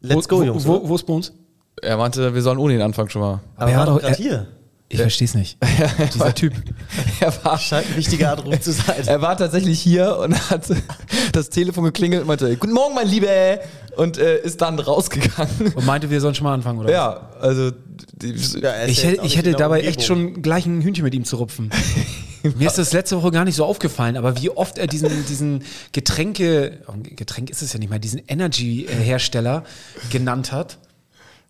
Let's go, wo, Jungs. Wo, wo ist Bones? Er meinte, wir sollen ohne ihn anfangen schon mal. Aber er er hat war doch- gerade er- hier. Ich versteh's nicht. Dieser Typ. Er war, Scheint ein wichtiger Anruf zu sein. er war tatsächlich hier und hat das Telefon geklingelt und meinte, guten Morgen, mein Lieber, und äh, ist dann rausgegangen. Und meinte, wir sollen schon mal anfangen, oder? Ja, also die, Ja, Ich ja hätte, ich hätte dabei echt Umgebung. schon gleich ein Hühnchen mit ihm zu rupfen. Mir ist das letzte Woche gar nicht so aufgefallen, aber wie oft er diesen, diesen Getränke, oh, Getränk ist es ja nicht mehr, diesen Energy-Hersteller genannt hat.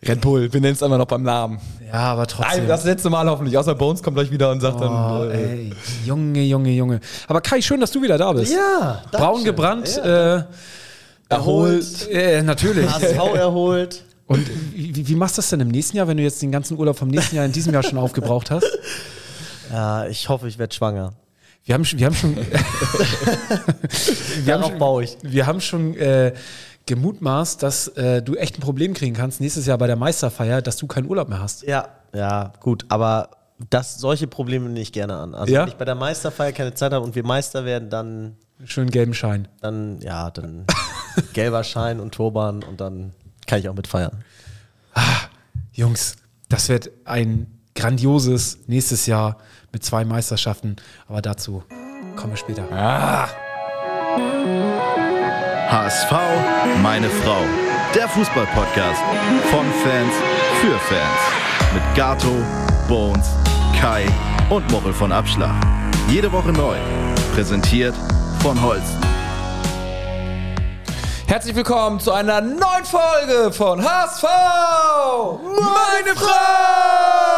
Red Bull, wir nennen es einfach noch beim Namen. Ja, aber trotzdem. Nein, das letzte Mal hoffentlich. Außer Bones kommt gleich wieder und sagt oh, dann. Äh, ey, Junge, Junge, Junge. Aber Kai, schön, dass du wieder da bist. Ja, Braun gebrannt, Ja. äh, erholt. äh, natürlich. HSV erholt. Und wie, wie- wie machst du das denn im nächsten Jahr, wenn du jetzt den ganzen Urlaub vom nächsten Jahr in diesem Jahr schon aufgebraucht hast? Ja, ich hoffe, ich werde schwanger. Wir haben, schon- wir haben schon, wir haben schon, wir haben schon äh, gemutmaßt, dass äh, du echt ein Problem kriegen kannst nächstes Jahr bei der Meisterfeier, dass du keinen Urlaub mehr hast. Ja, ja, gut, aber das, solche Probleme nehme ich gerne an. Also Ja? wenn ich bei der Meisterfeier keine Zeit habe und wir Meister werden, dann, Schönen gelben Schein. dann, ja, dann gelber Schein und Turban und dann kann ich auch mitfeiern. Jungs, das wird ein grandioses nächstes Jahr mit zwei Meisterschaften. Aber dazu kommen wir später. HSV, meine Frau. Der Fußball-Podcast von Fans für Fans. Mit Gato, Bones, Kai und Mochel von Abschlag. Jede Woche neu. Präsentiert von Holsten. Herzlich willkommen zu einer neuen Folge von HSV! Meine Frau!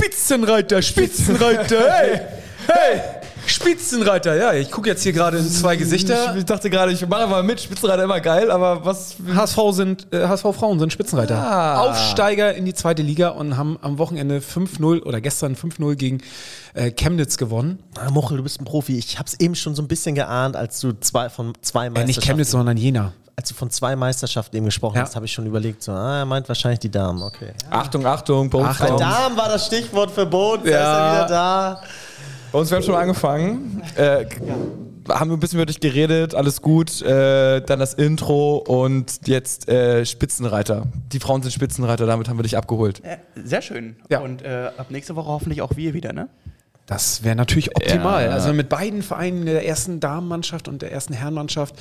Spitzenreiter, Spitzenreiter, hey! Hey! Spitzenreiter, ja, ich gucke jetzt hier gerade in zwei Gesichter. Ich dachte gerade, ich mache mal mit, Spitzenreiter immer geil, aber was. HSV sind, äh, HSV Frauen sind Spitzenreiter. Ah. Aufsteiger in die zweite Liga und haben am Wochenende 5-0 oder gestern 5-0 gegen äh, Chemnitz gewonnen. Ah, Mochel, du bist ein Profi. Ich habe es eben schon so ein bisschen geahnt, als du zwei von zwei Äh, Meisterschaften, nicht Chemnitz, sondern Jena. Als du von zwei Meisterschaften eben gesprochen Ja. hast, habe ich schon überlegt, so, ah, er meint wahrscheinlich die Damen, okay. Achtung, Achtung, bei uns, Achtung. bei uns, Damen war das Stichwort für Boot, da Ja. ist er wieder da. bei uns wir haben schon angefangen. Äh, haben wir ein bisschen über dich geredet, alles gut. Äh, dann das Intro und jetzt äh, Spitzenreiter. Die Frauen sind Spitzenreiter, damit haben wir dich abgeholt. Äh, Sehr schön. Ja. Und äh, ab nächste Woche hoffentlich auch wir wieder, ne? Das wäre natürlich optimal. Ja. Also mit beiden Vereinen, der ersten Damenmannschaft und der ersten Herrenmannschaft,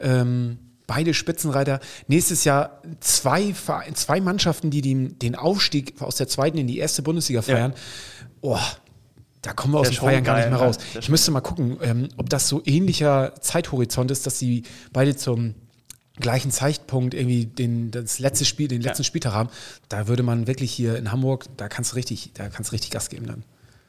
ähm, beide Spitzenreiter. Nächstes Jahr zwei, zwei Mannschaften, die den, Aufstieg aus der zweiten in die erste Bundesliga feiern. Oh, da kommen wir aus dem Feiern gar nicht mehr ne? raus. Wär Ich müsste mal gucken, ähm, ob das so ähnlicher Zeithorizont ist, dass sie beide zum gleichen Zeitpunkt irgendwie den, das letzte Spiel, den letzten Spieltag haben. Da würde man wirklich hier in Hamburg, da kannst du richtig, da kannst du richtig Gas geben dann.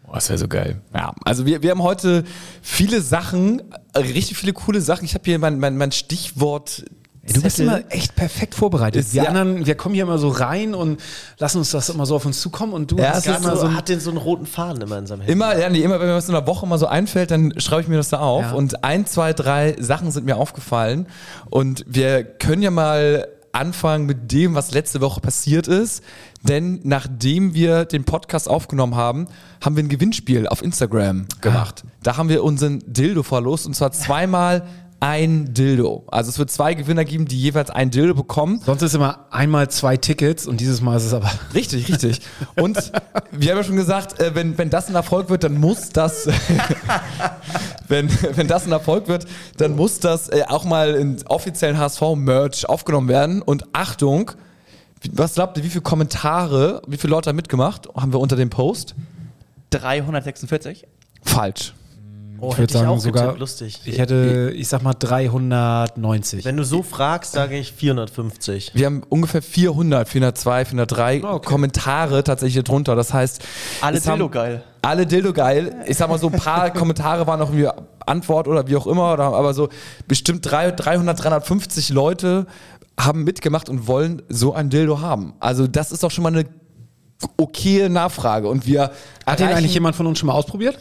Boah, das wäre so geil. Ja, also wir, wir haben heute viele Sachen, äh, richtig viele coole Sachen. Ich habe hier mein, mein, mein Stichwort. Ey, du bist immer echt perfekt vorbereitet. Ist wir ja- anderen, wir kommen hier immer so rein und lassen uns das immer so auf uns zukommen und du Ja, hast immer So, hat den so einen roten Faden immer in seinem Handy. Immer, ja, nee, immer wenn mir was in der Woche mal so einfällt, dann schreibe ich mir das da auf. Ja. Und ein, zwei, drei Sachen sind mir aufgefallen. Und wir können ja mal anfangen mit dem, was letzte Woche passiert ist. Denn nachdem wir den Podcast aufgenommen haben, haben wir ein Gewinnspiel auf Instagram gemacht. Da haben wir unseren Dildo verlost und zwar zweimal ein Dildo. Also es wird zwei Gewinner geben, die jeweils ein Dildo bekommen. sonst ist immer einmal zwei Tickets und dieses Mal ist es aber Richtig, richtig. Und wir haben ja schon gesagt, äh, wenn, wenn das ein Erfolg wird, dann muss das, wenn, wenn das ein Erfolg wird, dann muss das äh, auch mal in offiziellen HSV-Merch aufgenommen werden. Und Achtung, was glaubt ihr, wie viele Kommentare, wie viele Leute haben mitgemacht, haben wir unter dem Post? 346. Falsch. Oh, ich hätte würde sagen auch sogar, getippt, lustig. ich hätte, ich sag mal 390. Wenn du so fragst, sage ich 450. Wir haben ungefähr 400, 402, 403 Ah, okay. Kommentare tatsächlich drunter. Das heißt, Alle Dildo geil. Alle Dildo geil. Ich sag mal so, ein paar Kommentare waren auch irgendwie Antwort oder wie auch immer, oder, aber so bestimmt drei- 300, 350 Leute haben mitgemacht und wollen so ein Dildo haben. Also das ist doch schon mal eine okaye Nachfrage und wir Hat den eigentlich jemand von uns schon mal ausprobiert?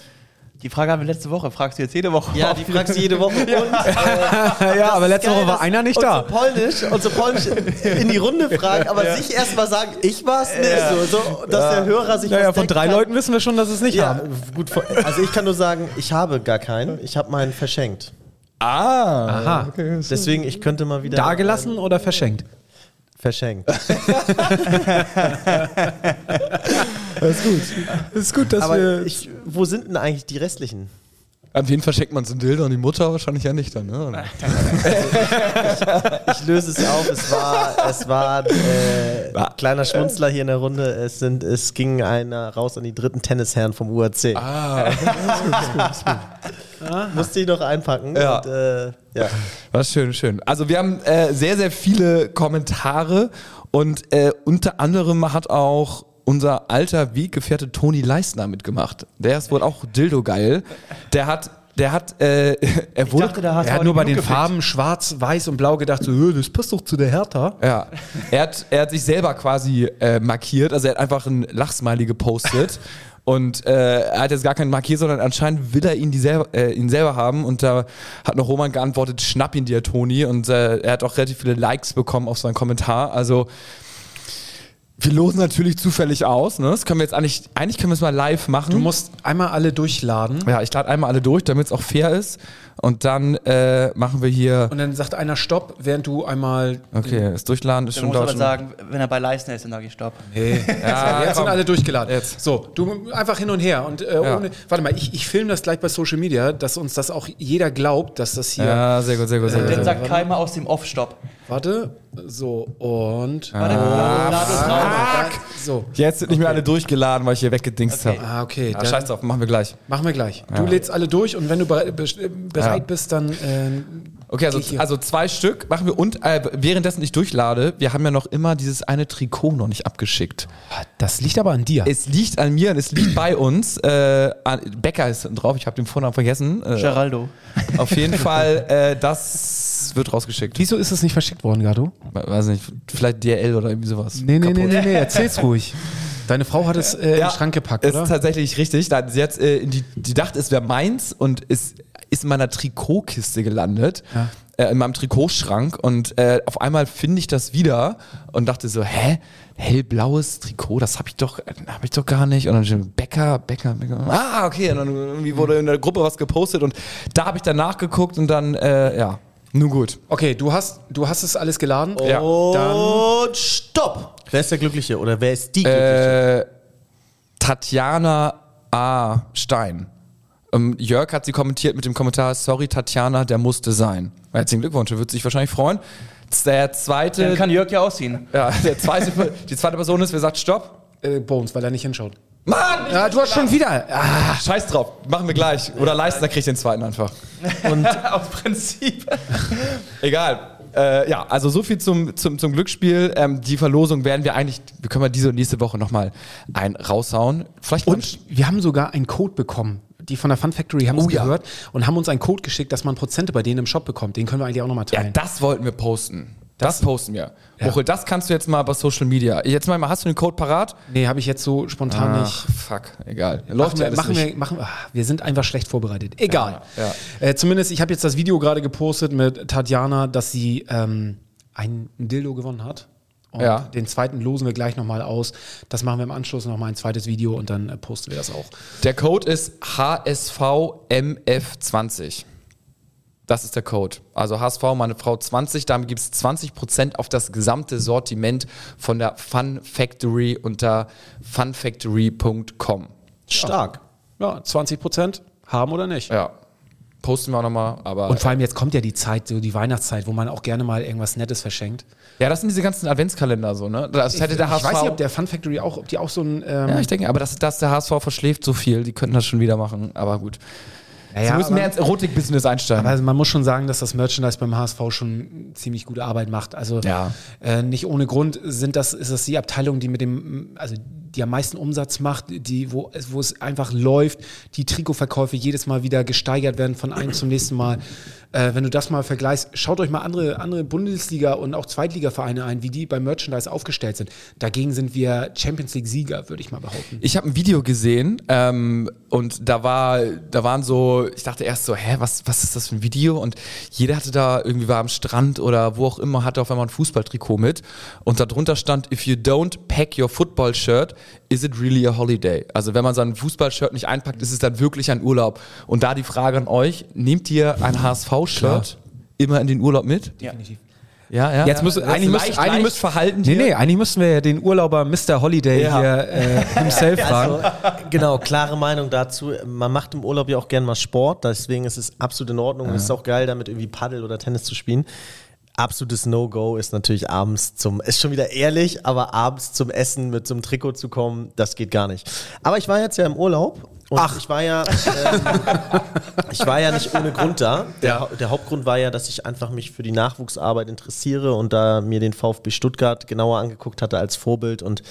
Die Frage haben wir letzte Woche. Fragst du jetzt jede Woche? Ja, die fragst du jede Woche. Und, äh, ja, aber letzte geil, Woche war einer nicht da. Polnisch, unsere Polnisch in die Runde fragen, aber sich erst mal sagen, ich war's nicht. So, so, dass der Hörer sich Naja, von drei kann. Leuten wissen wir schon, dass es nicht Ja, haben. gut. Also ich kann nur sagen, ich habe gar keinen. Ich habe meinen verschenkt. Ah. Aha. Deswegen, ich könnte mal wieder. Da gelassen oder verschenkt? Verschenkt. Das ist gut, dass Aber ich, wo sind denn eigentlich die restlichen? An wen verschenkt man so ein Dildo? An die Mutter wahrscheinlich ja nicht dann, ne? Ich löse es auf. Es war, es war äh, War- kleiner Schmunzler hier in der Runde. Es, sind, es ging einer raus an die dritten Tennisherren vom UAC. Ah, Musste ich noch einpacken. Ja. Und, äh, ja. was schön, schön. Also wir haben äh, sehr, sehr viele Kommentare und äh, unter anderem hat auch unser alter Weggefährte Toni Leistner mitgemacht. Der ist wohl auch Dildo geil. Der hat, der hat, äh, er wurde dachte, Er hat nur bei den gefickt. Farben schwarz, weiß und blau gedacht, so, "Hö, das passt doch zu der Hertha. Ja, er hat, er hat sich selber quasi äh, markiert, also er hat einfach ein Lachsmiley gepostet und äh, er hat jetzt gar keinen markiert, sondern anscheinend will er ihn, die selber, äh, ihn selber haben und da hat noch Roman geantwortet, schnapp ihn dir, Toni und äh, er hat auch relativ viele Likes bekommen auf seinen Kommentar, also wir losen natürlich zufällig aus, ne? Das können wir jetzt eigentlich, eigentlich können wir es mal live machen. Du musst einmal alle durchladen ja, ich lade einmal alle durch, damit es auch fair ist und dann äh, machen wir hier, und dann sagt einer Stopp, während du einmal. okay, das Durchladen ist Dann schon muss aber sagen, wenn er bei Leistner ist, dann sage ich Stopp. Nee, Ja, jetzt sind alle durchgeladen. Jetzt. So, du einfach hin und her. Und äh, Ja. ohne, warte mal, ich, ich filme das gleich bei Social Media, dass uns das auch jeder glaubt, dass das hier. Ja, sehr gut, sehr gut, sehr gut. Dann sagt Keimer aus dem Off Stopp. Warte, so und. Warte, Ah, lad uns raus. So. Jetzt sind nicht mehr alle durchgeladen, weil ich hier weggedingst Okay. habe. Ah, okay. Ah, dann scheiß drauf, machen wir gleich. Machen wir gleich. Du lädst alle durch und wenn du bere- be- bereit Ja. bist, dann. Äh, Okay, also, also zwei Stück machen wir und äh, währenddessen ich durchlade, wir haben ja noch immer dieses eine Trikot noch nicht abgeschickt. das liegt aber an dir. Es liegt an mir und es liegt bei uns. Äh, an, Becker ist drauf, ich habe den Vornamen vergessen. Äh, Geraldo. auf jeden Fall, äh, das wird rausgeschickt. Wieso ist es nicht verschickt worden, Gato? Weiß nicht, vielleicht DRL oder irgendwie sowas. Nee, nee, nee, nee, nee, erzähl's ruhig. Deine Frau hat es äh, in den Schrank gepackt, ist oder? tatsächlich richtig. Sie, hat, äh, in die, die dachte, es wäre meins und ist, ist in meiner Trikotkiste gelandet. Äh, in meinem Trikotschrank und äh, auf einmal finde ich das wieder und dachte so, hä? Hellblaues Trikot, das habe ich doch, habe ich doch gar nicht. Und dann steht Bäcker, Bäcker, Bäcker. Ah, okay. Und dann irgendwie wurde in der Gruppe was gepostet und da habe ich dann nachgeguckt und dann, äh, ja, nun gut. Okay, du hast, du hast es alles geladen. Ja. Und stopp! Wer ist der Glückliche oder wer ist die Glückliche? Äh, Tatjana A. Stein. Ähm, Jörg hat sie kommentiert mit dem Kommentar, sorry Tatjana, der musste sein. Herzlichen Glückwunsch, er wird sich wahrscheinlich freuen. Der zweite, Dann kann Jörg ja ausziehen. ja, der zweite, die zweite Person ist, wer sagt Stopp? Äh, Bones, weil er nicht hinschaut. Mann! Ja, du hast schon wieder. Ah, Scheiß drauf, machen wir gleich. Oder Leistner kriegt den zweiten einfach. Aus Prinzip. Egal. Äh, ja, also so viel zum, zum, zum Glücksspiel. Ähm, die Verlosung werden wir eigentlich, wir können wir diese und nächste Woche nochmal ein raushauen. Vielleicht und wir haben sogar einen Code bekommen. Die von der Fun Factory haben Oh es ja. gehört und haben uns einen Code geschickt, dass man Prozente bei denen im Shop bekommt. Den können wir eigentlich auch nochmal Ja, teilen. das wollten wir posten. Das, posten wir. Woche, das kannst du jetzt mal bei Social Media. Jetzt mal, hast du den Code parat? nee, habe ich jetzt so spontan nicht. fuck, egal. Machen Läuft ja wir, machen nicht. wir, machen, wir sind einfach schlecht vorbereitet. Egal. Ja, Äh, zumindest, ich habe jetzt das Video gerade gepostet mit Tatjana, dass sie ähm, ein Dildo gewonnen hat. Und Ja. den zweiten losen wir gleich nochmal aus. Das machen wir im Anschluss nochmal ein zweites Video und dann äh, posten wir das auch. Der Code ist HSVMF20. Das ist der Code. Also HSV, meine Frau 20. Damit gibt es 20% auf das gesamte Sortiment von der Fun Factory unter funfactory.com. Stark. Ja, 20 Prozent haben oder nicht. Ja. Posten wir auch nochmal. Aber Und vor allem jetzt kommt ja die Zeit, so die Weihnachtszeit, wo man auch gerne mal irgendwas Nettes verschenkt. ja, das sind diese ganzen Adventskalender so, ne? Das hätte der ich HSV. weiß nicht, ob der Fun Factory auch, ob die auch so ein. Ähm, ja, ich denke, aber das, das der HSV verschläft so viel. Die könnten das schon wieder machen. Aber gut. naja, Sie müssen mehr ins Erotik-Business einsteigen. Also man muss schon sagen, dass das Merchandise beim HSV schon ziemlich gute Arbeit macht. Also Ja. äh, nicht ohne Grund sind das, ist das die Abteilung, die mit dem, also die am meisten Umsatz macht, die, wo, es- wo es einfach läuft, die Trikotverkäufe jedes Mal wieder gesteigert werden von einem zum nächsten Mal. Äh, wenn du das mal vergleichst, schaut euch mal andere, andere Bundesliga- und auch Zweitliga-Vereine ein, wie die beim Merchandise aufgestellt sind. Dagegen sind wir Champions League-Sieger, würde ich mal behaupten. Ich habe ein Video gesehen ähm, und da war, da waren so, ich dachte erst so, hä, was, was ist das für ein Video? Und jeder hatte da irgendwie war am Strand oder wo auch immer, hatte auf einmal ein Fußballtrikot mit und darunter stand, if you don't pack your football shirt, is it really a holiday? Also wenn man sein Fußballshirt nicht einpackt, ist es dann wirklich ein Urlaub. Und da die Frage an euch, nehmt ihr ein HSV-Shirt immer in den Urlaub mit? Definitiv. Ja, ja. Jetzt Das ist eigentlich, müsst, leicht, eigentlich, leicht müsst, verhalten nee, hier. nee, eigentlich müssten wir ja den Urlauber Mr. Holiday Ja. hier äh, himself fragen. Also, genau, klare Meinung dazu. Man macht im Urlaub ja auch gern mal Sport, deswegen ist es absolut in Ordnung. und Es ist auch geil, damit irgendwie Paddel oder Tennis zu spielen. Absolutes No-Go ist natürlich abends zum, ist schon wieder ehrlich, aber abends zum Essen mit so einem Trikot zu kommen, das geht gar nicht. Aber ich war jetzt ja im Urlaub und Ach. ich war ja, ähm, ich war ja nicht ohne Grund da. Der, Hau- der Hauptgrund war ja, dass ich einfach mich für die Nachwuchsarbeit interessiere und da mir den VfB Stuttgart genauer angeguckt hatte als Vorbild und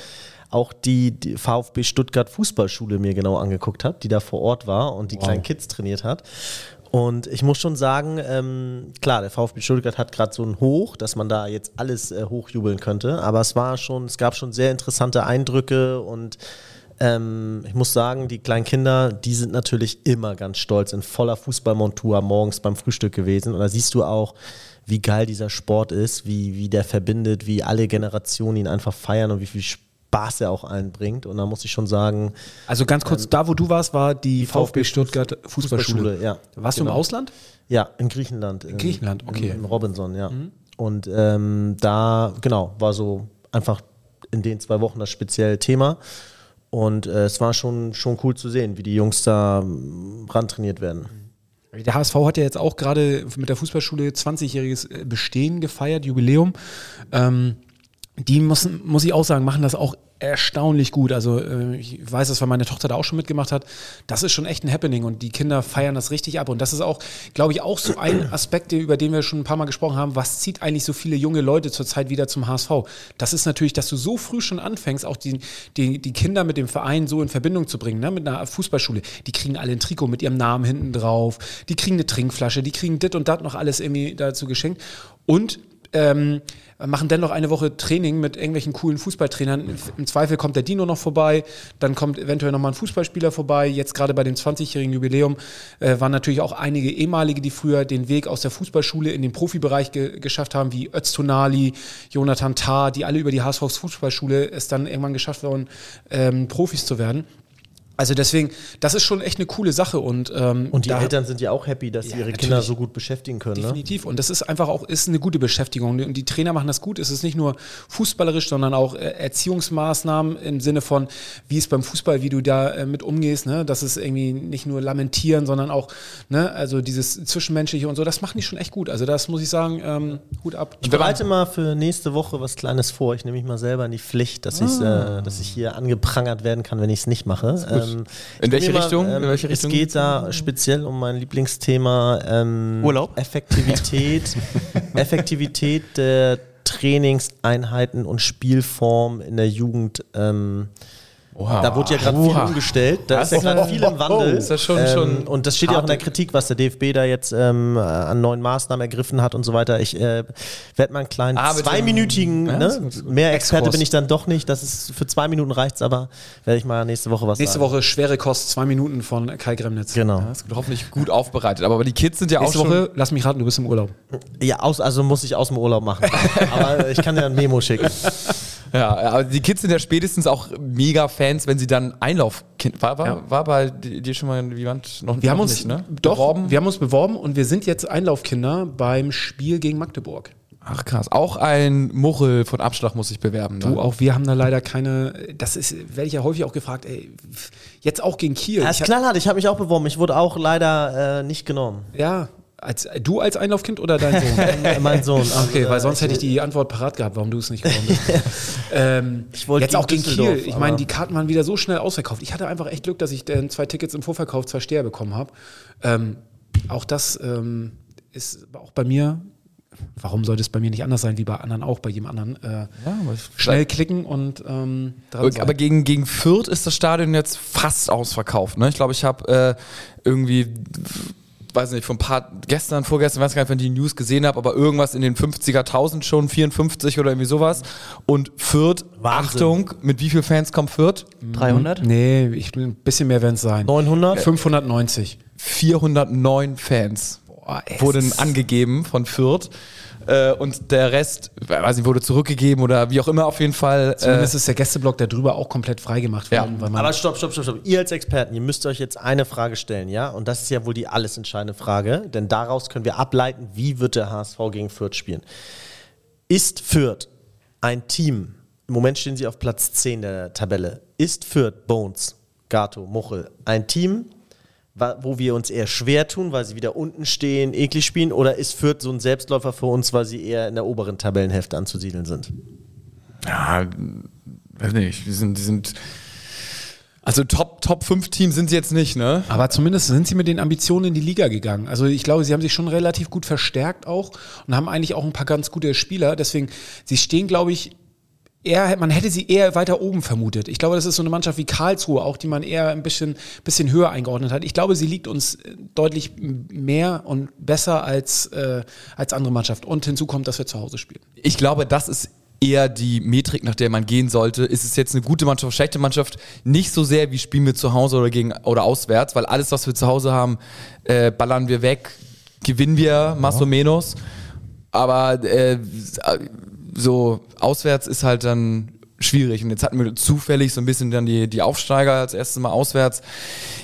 auch die, die VfB Stuttgart Fußballschule mir genau angeguckt habe, die da vor Ort war und die kleinen Kids trainiert hat. Und ich muss schon sagen, ähm, klar, der VfB Stuttgart hat gerade so ein Hoch, dass man da jetzt alles äh, hochjubeln könnte, aber es war schon, es gab schon sehr interessante Eindrücke und ähm, ich muss sagen, die kleinen Kinder, die sind natürlich immer ganz stolz in voller Fußballmontur morgens beim Frühstück gewesen. Und da siehst du auch, wie geil dieser Sport ist, wie, wie der verbindet, wie alle Generationen ihn einfach feiern und wie viel Spaß er auch allen bringt. Und da muss ich schon sagen, Also ganz kurz, da wo du warst, war die, VfB VfB Stuttgart Fußballschule. Fußballschule, ja. Warst du Genau. im Ausland? Ja, in Griechenland. In Griechenland, okay. In, in Robinson, ja. Und ähm, da, genau, war so einfach in den zwei Wochen das spezielle Thema. Und äh, es war schon, schon cool zu sehen, wie die Jungs da ähm, rantrainiert werden. Der HSV hat ja jetzt auch gerade mit der Fußballschule 20-jähriges Bestehen gefeiert, Jubiläum. Ähm, die müssen, muss ich auch sagen, machen das auch erstaunlich gut. Also äh, ich weiß es, weil meine Tochter da auch schon mitgemacht hat. Das ist schon echt ein Happening und die Kinder feiern das richtig ab. Und das ist auch, glaube ich, auch so ein Aspekt, über den wir schon ein paar Mal gesprochen haben. Was zieht eigentlich so viele junge Leute zurzeit wieder zum HSV? Das ist natürlich, dass du so früh schon anfängst, auch die, die, die Kinder mit dem Verein so in Verbindung zu bringen, ne? mit einer Fußballschule. Die kriegen alle ein Trikot mit ihrem Namen hinten drauf, die kriegen eine Trinkflasche, die kriegen dit und dat noch alles irgendwie dazu geschenkt. Und ähm, machen dennoch eine Woche Training mit irgendwelchen coolen Fußballtrainern. Im Zweifel kommt der Dino noch vorbei, dann kommt eventuell nochmal ein Fußballspieler vorbei. Jetzt gerade bei dem 20-jährigen Jubiläum äh, waren natürlich auch einige ehemalige, die früher den Weg aus der Fußballschule in den Profibereich ge geschafft haben, wie Öztunali, Jonathan Tah, die alle über die HSV Fußballschule es dann irgendwann geschafft worden, ähm, Profis zu werden. Also deswegen, das ist schon echt eine coole Sache und ähm, Und die Eltern sind ja auch happy, dass sie Ja, ihre. Kinder so gut beschäftigen können. Ne? Definitiv. Und das ist einfach auch ist eine gute Beschäftigung. Und die Trainer machen das gut. Es ist nicht nur fußballerisch, sondern auch äh, Erziehungsmaßnahmen im Sinne von, wie es beim Fußball, wie du da äh, mit umgehst. Ne? Das ist irgendwie nicht nur lamentieren, sondern auch, ne, also dieses Zwischenmenschliche und so. Das machen die schon echt gut. Also das muss ich sagen, ähm, Hut ab. Ich bereite mal für nächste Woche was Kleines vor. Ich nehme mich mal selber in die Pflicht, dass, ich's, äh, dass ich hier angeprangert werden kann, wenn ich es nicht mache. Ähm, In welche nehme Richtung? ähm, In welche Richtung? Es geht da speziell um mein Lieblingsthema ähm, Urlaub? Effektivität, Effektivität der Trainingseinheiten und Spielform in der Jugend. Ähm, Da wurde ja gerade viel Oha. umgestellt. Da ist ja gerade viel im Wandel. Ist das schon- ähm, schon und das steht ja auch in der Kritik, was der DFB da jetzt ähm, an neuen Maßnahmen ergriffen hat und so weiter. Ich äh, werde mal einen kleinen Ah, zweiminütigen, Ja, ne? mehr Experte Exkurs. bin ich dann doch nicht. Das ist für zwei Minuten reicht's, aber werde ich mal nächste Woche was Nächste sagen. Woche schwere Kost, zwei Minuten von Kai Gremnitz. Genau. Das wird hoffentlich gut aufbereitet. Aber die Kids sind ja Nächste auch schon. Woche, lass mich raten, du bist im Urlaub. Ja, aus, also muss ich aus dem Urlaub machen. aber ich kann dir ein Memo schicken. Ja, aber die Kids sind ja spätestens auch mega Fans, wenn sie dann Einlaufkind. War, war, Ja. war bei dir schon mal jemand noch Wir haben noch uns nicht, ne? doch, beworben? wir haben uns beworben und wir sind jetzt Einlaufkinder beim Spiel gegen Magdeburg. Ach krass. Auch ein Muchel von Abschlag muss sich bewerben. Du, ne? auch wir haben da leider keine, das ist, werde ich ja häufig auch gefragt, ey, jetzt auch gegen Kiel. Ja, Ich ist hab- knallhart, ich habe mich auch beworben. Ich wurde auch leider äh, nicht genommen. ja, als, du als Einlaufkind oder dein Sohn? Äh, mein Sohn. Also, Okay, weil sonst hätte ich die Antwort parat gehabt, warum du es nicht geworden bist. ähm, Ich wollte jetzt auch gegen Kiel. Ich meine, aber- die Karten waren wieder so schnell ausverkauft. Ich hatte einfach echt Glück, dass ich dann zwei Tickets im Vorverkauf, zwei Steher bekommen habe. Ähm, auch das ähm, ist auch bei mir. Warum sollte es bei mir nicht anders sein wie bei anderen auch, bei jedem anderen? Äh, Ja, aber schnell klicken und ähm, dran sein. Aber gegen, gegen Fürth ist das Stadion jetzt fast ausverkauft. Ne? Ich glaube, ich habe äh, irgendwie, weiß nicht, vor ein paar, gestern, vorgestern, weiß gar nicht, wenn ich die News gesehen habe, aber irgendwas in den 50er, 1000 schon, 54 oder irgendwie sowas. Und Fürth, Wahnsinn. Achtung, mit wie vielen Fans kommt Fürth? 300? Nee, ich, ein bisschen mehr werden es sein. 900? 590. 409 Fans Boah, wurden angegeben von Fürth. Äh, und der Rest, weiß nicht, wurde zurückgegeben oder wie auch immer auf jeden Fall. Äh, Zumindest ist der Gästeblock da drüber auch komplett freigemacht Ja. worden. Weil man Aber stopp, stopp, stopp, stopp. Ihr als Experten, ihr müsst euch jetzt eine Frage stellen, ja? Und das ist ja wohl die alles entscheidende Frage, denn daraus können wir ableiten, wie wird der HSV gegen Fürth spielen. Ist Fürth ein Team, im Moment stehen sie auf Platz 10 der Tabelle, ist Fürth, Bones, Gato, Muchel, ein Team, wo wir uns eher schwer tun, weil sie wieder unten stehen, eklig spielen, oder ist Fürth so ein Selbstläufer für uns, weil sie eher in der oberen Tabellenhälfte anzusiedeln sind? ja, weiß nicht, die sind, die sind. Also Top, Top 5 Team sind sie jetzt nicht, ne? Aber zumindest sind sie mit den Ambitionen in die Liga gegangen. Also ich glaube, sie haben sich schon relativ gut verstärkt auch und haben eigentlich auch ein paar ganz gute Spieler. Deswegen, sie stehen, glaube ich, eher, man hätte sie eher weiter oben vermutet. Ich glaube, das ist so eine Mannschaft wie Karlsruhe auch, die man eher ein bisschen, bisschen höher eingeordnet hat. Ich glaube, sie liegt uns äh, deutlich mehr und besser als, äh, als andere Mannschaft. Und hinzu kommt, dass wir zu Hause spielen. Ich glaube, das ist eher die Metrik, nach der man gehen sollte. Ist es jetzt eine gute Mannschaft, schlechte Mannschaft? Nicht so sehr, wie spielen wir zu Hause oder gegen oder auswärts, weil alles, was wir zu Hause haben, äh, ballern wir weg, gewinnen wir, más o menos. Aber äh, so auswärts ist halt dann schwierig. Und jetzt hatten wir zufällig so ein bisschen dann die, die Aufsteiger als erstes Mal auswärts.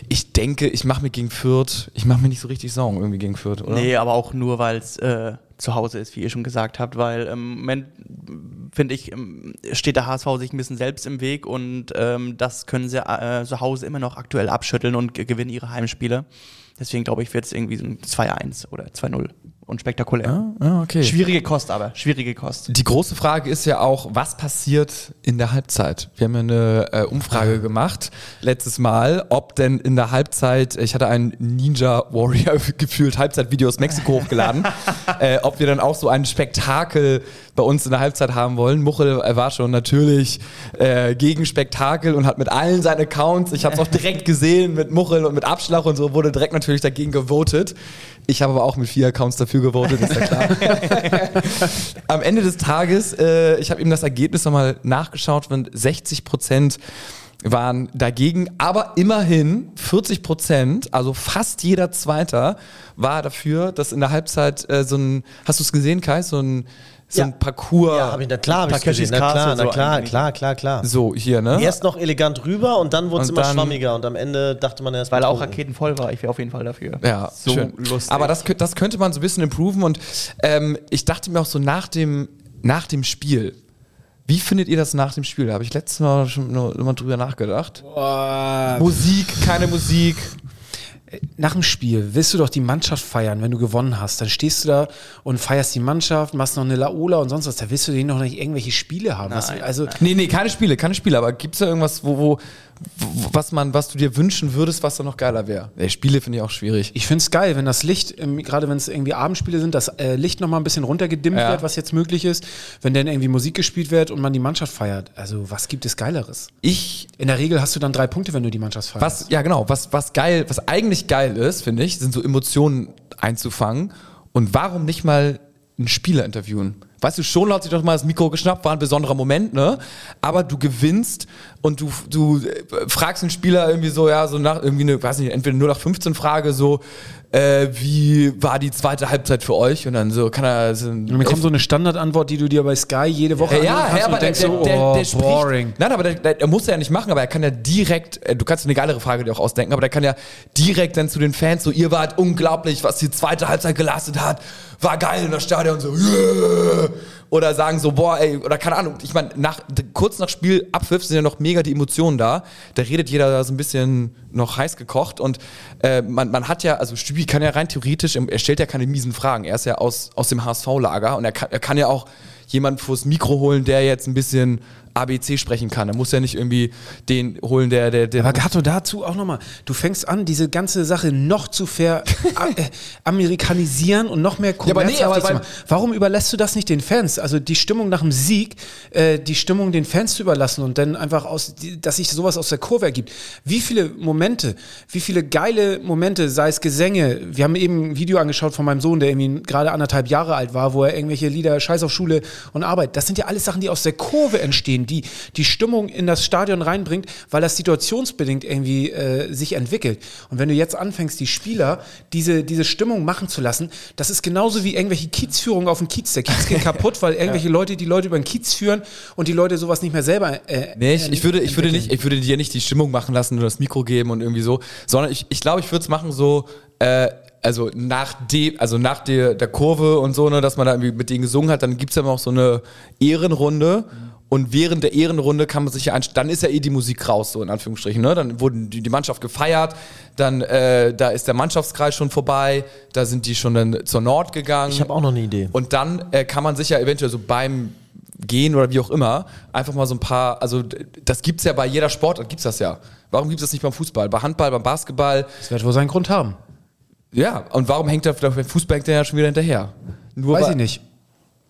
Ich denke, ich mache mir gegen Fürth, ich mache mir nicht so richtig Sorgen irgendwie gegen Fürth, oder? Nee, aber auch nur, weil es äh, zu Hause ist, wie ihr schon gesagt habt, weil im Moment, finde ich, ähm, steht der HSV sich ein bisschen selbst im Weg und ähm, das können sie äh, zu Hause immer noch aktuell abschütteln und ge- gewinnen ihre Heimspiele. Deswegen glaube ich, wird es irgendwie so ein 2-1 oder 2-0 und spektakulär. Ah, okay. Schwierige Kost aber, schwierige Kost. Die große Frage ist ja auch, was passiert in der Halbzeit? Wir haben ja eine äh, Umfrage gemacht letztes Mal, ob denn in der Halbzeit, ich hatte ein Ninja Warrior gefühlt Halbzeitvideo aus Mexiko hochgeladen, äh, ob wir dann auch so ein Spektakel bei uns in der Halbzeit haben wollen. Muchel äh, war schon natürlich äh, gegen Spektakel und hat mit allen seinen Accounts, ich habe es auch direkt gesehen mit Muchel und mit Abschlag und so, wurde direkt natürlich dagegen gewotet. Ich habe aber auch mit vier Accounts dafür gewotet, ist ja klar. Am Ende des Tages, äh, ich habe eben das Ergebnis nochmal nachgeschaut, von 60 Prozent waren dagegen, aber immerhin 40 Prozent, also fast jeder Zweiter, war dafür, dass in der Halbzeit äh, so ein, hast du es gesehen, Kai, so ein, so Ja. ein Parcours, Ja, hab ich, na klar, hab ich gesehen. Na klar, na so klar, klar, klar, klar. so hier, ne? Erst noch elegant rüber und dann wurde es immer dann- schwammiger und am Ende dachte man erst Weil auch betrunken. Raketen voll war, ich wäre auf jeden Fall dafür. Ja, so schön. lustig. Aber das, das könnte man so ein bisschen improven und ähm, ich dachte mir auch so nach dem, nach dem Spiel, wie findet ihr das nach dem Spiel? Da habe ich letztes Mal schon noch immer drüber nachgedacht. Musik, keine Musik. Nach dem Spiel willst du doch die Mannschaft feiern, wenn du gewonnen hast. Dann stehst du da und feierst die Mannschaft, machst noch eine Laola und sonst was. Da willst du denen noch nicht irgendwelche Spiele haben. Was, also Nee, nee, keine Spiele, keine Spiele, aber gibt es da irgendwas, wo, wo, was man, was du dir wünschen würdest, was da noch geiler wäre? Nee, Spiele finde ich auch schwierig. ich finde es geil, wenn das Licht, ähm, gerade wenn es irgendwie Abendspiele sind, das äh, Licht nochmal ein bisschen runtergedimmt Ja. wird, was jetzt möglich ist. Wenn dann irgendwie Musik gespielt wird und man die Mannschaft feiert. Also was gibt es Geileres? Ich In der Regel hast du dann drei Punkte, wenn du die Mannschaft feierst. Was, ja genau, was, was geil, was eigentlich geil ist, finde ich, sind so Emotionen einzufangen. Und warum nicht mal einen Spieler interviewen? Weißt du, schon hat sich doch mal das Mikro geschnappt, war ein besonderer Moment, ne? Aber du gewinnst und du, du äh, fragst den Spieler irgendwie so, ja, so nach, irgendwie eine, weiß nicht, entweder nur nach 15 Frage, so, äh, wie war die zweite Halbzeit für euch? Und dann so, kann er, so, Und mir kommt so eine Standardantwort, die du dir bei Sky jede Woche ja, ja, ja, aber und der, denkst der, so, der, oh, der spricht, boring. Nein, aber der, der, der muss ja nicht machen, aber er kann ja direkt, äh, du kannst dir eine geilere Frage dir auch ausdenken, aber der kann ja direkt dann zu den Fans so, ihr wart unglaublich, was die zweite Halbzeit geleistet hat, war geil in das Stadion, so, yeah! Oder sagen so, boah, ey, oder keine Ahnung, ich meine, nach, kurz nach Spiel, Abpfiff sind ja noch mega die Emotionen da, da redet jeder da so ein bisschen noch heiß gekocht. Und äh, man, man hat ja, also Stübi kann ja rein theoretisch, er stellt ja keine miesen Fragen, er ist ja aus, aus dem HSV-Lager und er kann, er kann ja auch jemand vors Mikro holen, der jetzt ein bisschen ABC sprechen kann. Er muss ja nicht irgendwie den holen, der, der, der Aber Gato, dazu auch nochmal. Du fängst an, diese ganze Sache noch zu ver äh, amerikanisieren und noch mehr aber nee, kommerzhaftig aber zu. Warum überlässt du das nicht den Fans? Also die Stimmung nach dem Sieg, äh, die Stimmung den Fans zu überlassen und dann einfach aus, dass sich sowas aus der Kurve ergibt. Wie viele Momente, wie viele geile Momente, sei es Gesänge. Wir haben eben ein Video angeschaut von meinem Sohn, der irgendwie gerade anderthalb Jahre alt war, wo er irgendwelche Lieder, Scheiß auf Schule und Arbeit. Das sind ja alles Sachen, die aus der Kurve entstehen, Team, die die Stimmung in das Stadion reinbringt, weil das situationsbedingt irgendwie äh, sich entwickelt. Und wenn du jetzt anfängst, die Spieler diese, diese Stimmung machen zu lassen, das ist genauso wie irgendwelche Kiezführungen auf dem Kiez. Der Kiez geht kaputt, weil irgendwelche Leute die Leute über den Kiez führen und die Leute sowas nicht mehr selber. Äh, Nee, ich, ich, würde, ich, würde nicht, ich würde dir nicht die Stimmung machen lassen oder das Mikro geben und irgendwie so, sondern ich, ich glaube, ich würde es machen so, äh, also nach dem, also nach der, der Kurve und so, ne, dass man da irgendwie mit denen gesungen hat, dann gibt's ja immer auch so eine Ehrenrunde. Und während der Ehrenrunde kann man sich ja einstellen, dann ist ja eh die Musik raus, so in Anführungsstrichen. Ne? Dann wurden die, die Mannschaft gefeiert, dann äh, da ist der Mannschaftskreis schon vorbei, da sind die schon dann zur Nord gegangen. Ich habe auch noch eine Idee. Und dann äh, kann man sich ja eventuell so beim Gehen oder wie auch immer einfach mal so ein paar, also das gibt's ja bei jeder Sportart, gibt's das ja. Warum gibt's das nicht beim Fußball? Bei Handball, beim Basketball? Das wird wohl seinen Grund haben. Ja, und warum hängt der, Fußball hängt der ja schon wieder hinterher? Nur Weiß ich nicht.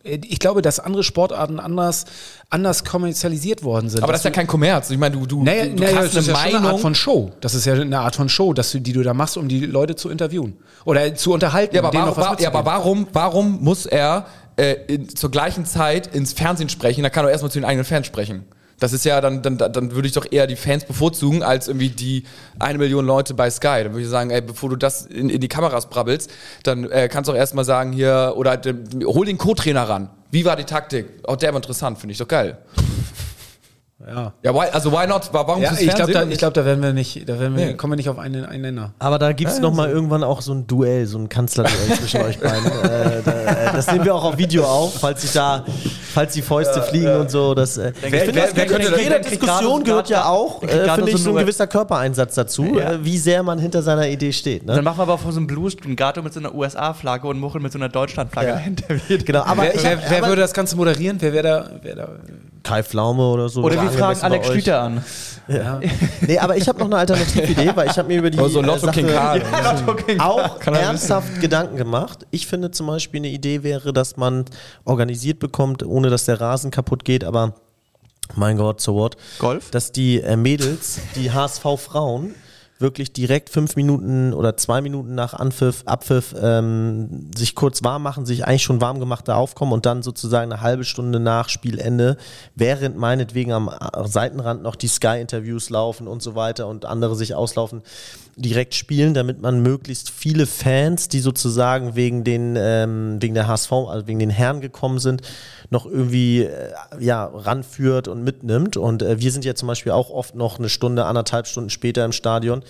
Äh, Ich glaube, dass andere Sportarten anders, anders kommerzialisiert worden sind. Aber das ist ja kein Kommerz. Ich meine, du, du, Naja, du, naja, hast das ist eine ja schon eine Meinung. Art von Show. Das ist ja eine Art von Show, dass du, die du da machst, um die Leute zu interviewen. Oder zu unterhalten. ja, aber, warum, noch was wa- ja, aber warum, warum muss er äh, in, zur gleichen Zeit ins Fernsehen sprechen? Da kann er erstmal zu den eigenen Fans sprechen. Das ist ja, dann, dann, dann würde ich doch eher die Fans bevorzugen, als irgendwie die eine Million Leute bei Sky. Dann würde ich sagen, ey, bevor du das in, in die Kameras brabbelst, dann äh, kannst du auch erstmal sagen, hier, oder äh, hol den Co-Trainer ran. Wie war die Taktik? Auch der war interessant, finde ich doch geil. Ja. Ja, why, also why not? Warum Ja, ich glaube, da, ich glaub, da werden wir nicht, da werden wir, Nee. kommen wir nicht auf einen, einen Nenner. Aber da gibt es noch mal irgendwann auch so ein Duell, so ein Kanzlerduell zwischen euch beiden. Äh, da, äh, das nehmen wir auch auf Video auf, falls sich da, falls die Fäuste fliegen und so. Das, äh, ich finde, wer- könnte jeder dann Diskussion gehört ja auch, dann äh, finde ich, so so ein gewisser Körpereinsatz dazu, Ja. äh, wie sehr man hinter seiner Idee steht. Dann Ne? machen wir aber vor so einem Blues ein Gato mit so einer USA-Flagge und Muchel mit so einer Deutschland-Flagge Ja. dahinter. wird. Genau, aber wer, ich wer aber würde das Ganze moderieren? Wer wäre da, wer da? Kai Pflaume oder so. Oder wir fragen Alex. Schlüter an. Ja. Nee, aber ich habe noch eine Alternatividee, weil ich habe mir über die Oh, so äh, Lotto Sache King Karl. auch Kann er ernsthaft Gedanken gemacht. Ich finde zum Beispiel eine Idee wäre, dass man organisiert bekommt, ohne dass der Rasen kaputt geht, aber mein Gott, so what? Golf? Dass die äh, Mädels, die HSV-Frauen, wirklich direkt fünf Minuten oder zwei Minuten nach Anpfiff, Abpfiff ähm, sich kurz warm machen, sich eigentlich schon warm gemacht da aufkommen und dann sozusagen eine halbe Stunde nach Spielende, während meinetwegen am äh, Seitenrand noch die Sky-Interviews laufen und so weiter und andere sich auslaufen, direkt spielen, damit man möglichst viele Fans, die sozusagen wegen den ähm, wegen der HSV, also wegen den Herren gekommen sind, noch irgendwie äh, ja ranführt und mitnimmt. Und äh, wir sind ja zum Beispiel auch oft noch eine Stunde, anderthalb Stunden später im Stadion.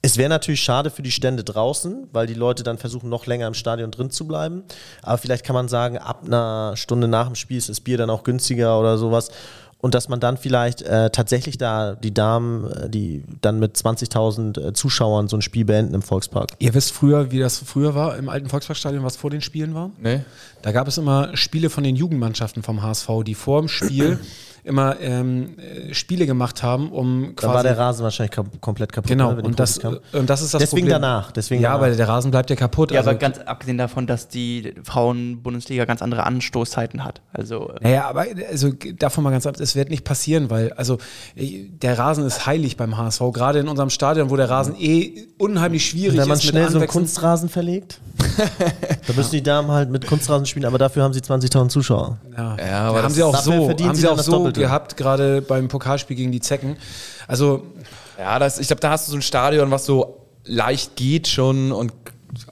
Es wäre natürlich schade für die Stände draußen, weil die Leute dann versuchen, noch länger im Stadion drin zu bleiben. Aber vielleicht kann man sagen, ab einer Stunde nach dem Spiel ist das Bier dann auch günstiger oder sowas. Und dass man dann vielleicht äh, tatsächlich da die Damen, äh, die dann mit 20.000 äh, Zuschauern so ein Spiel beenden im Volkspark. Ihr wisst früher, wie das früher war im alten Volksparkstadion, was vor den Spielen war? Nee. Da gab es immer Spiele von den Jugendmannschaften vom HSV, die vor dem Spiel immer ähm, äh, Spiele gemacht haben, um Da war der Rasen wahrscheinlich kom komplett kaputt. Genau, ne, und das, kamen. und das ist das Deswegen Problem. danach, deswegen ja, danach. aber der Rasen bleibt ja kaputt. Ja, also, aber ganz abgesehen davon, dass die Frauen-Bundesliga ganz andere Anstoßzeiten hat. Also äh, Naja, aber also davon mal ganz ab, es wird nicht passieren, weil also äh, der Rasen ist heilig beim HSV, gerade in unserem Stadion, wo der Rasen eh unheimlich schwierig wenn man ist schnell so einen. Kunstrasen verlegt, da müssen die Damen halt mit Kunstrasen spielen, aber dafür haben sie 20.000 Zuschauer. Ja, Ja, aber haben das- sie auch so, verdienen haben sie auch das so Doppelte. Gehabt, gerade beim Pokalspiel gegen die Zecken. Also Ja, das, ich glaube, da hast du so ein Stadion, was so leicht geht schon und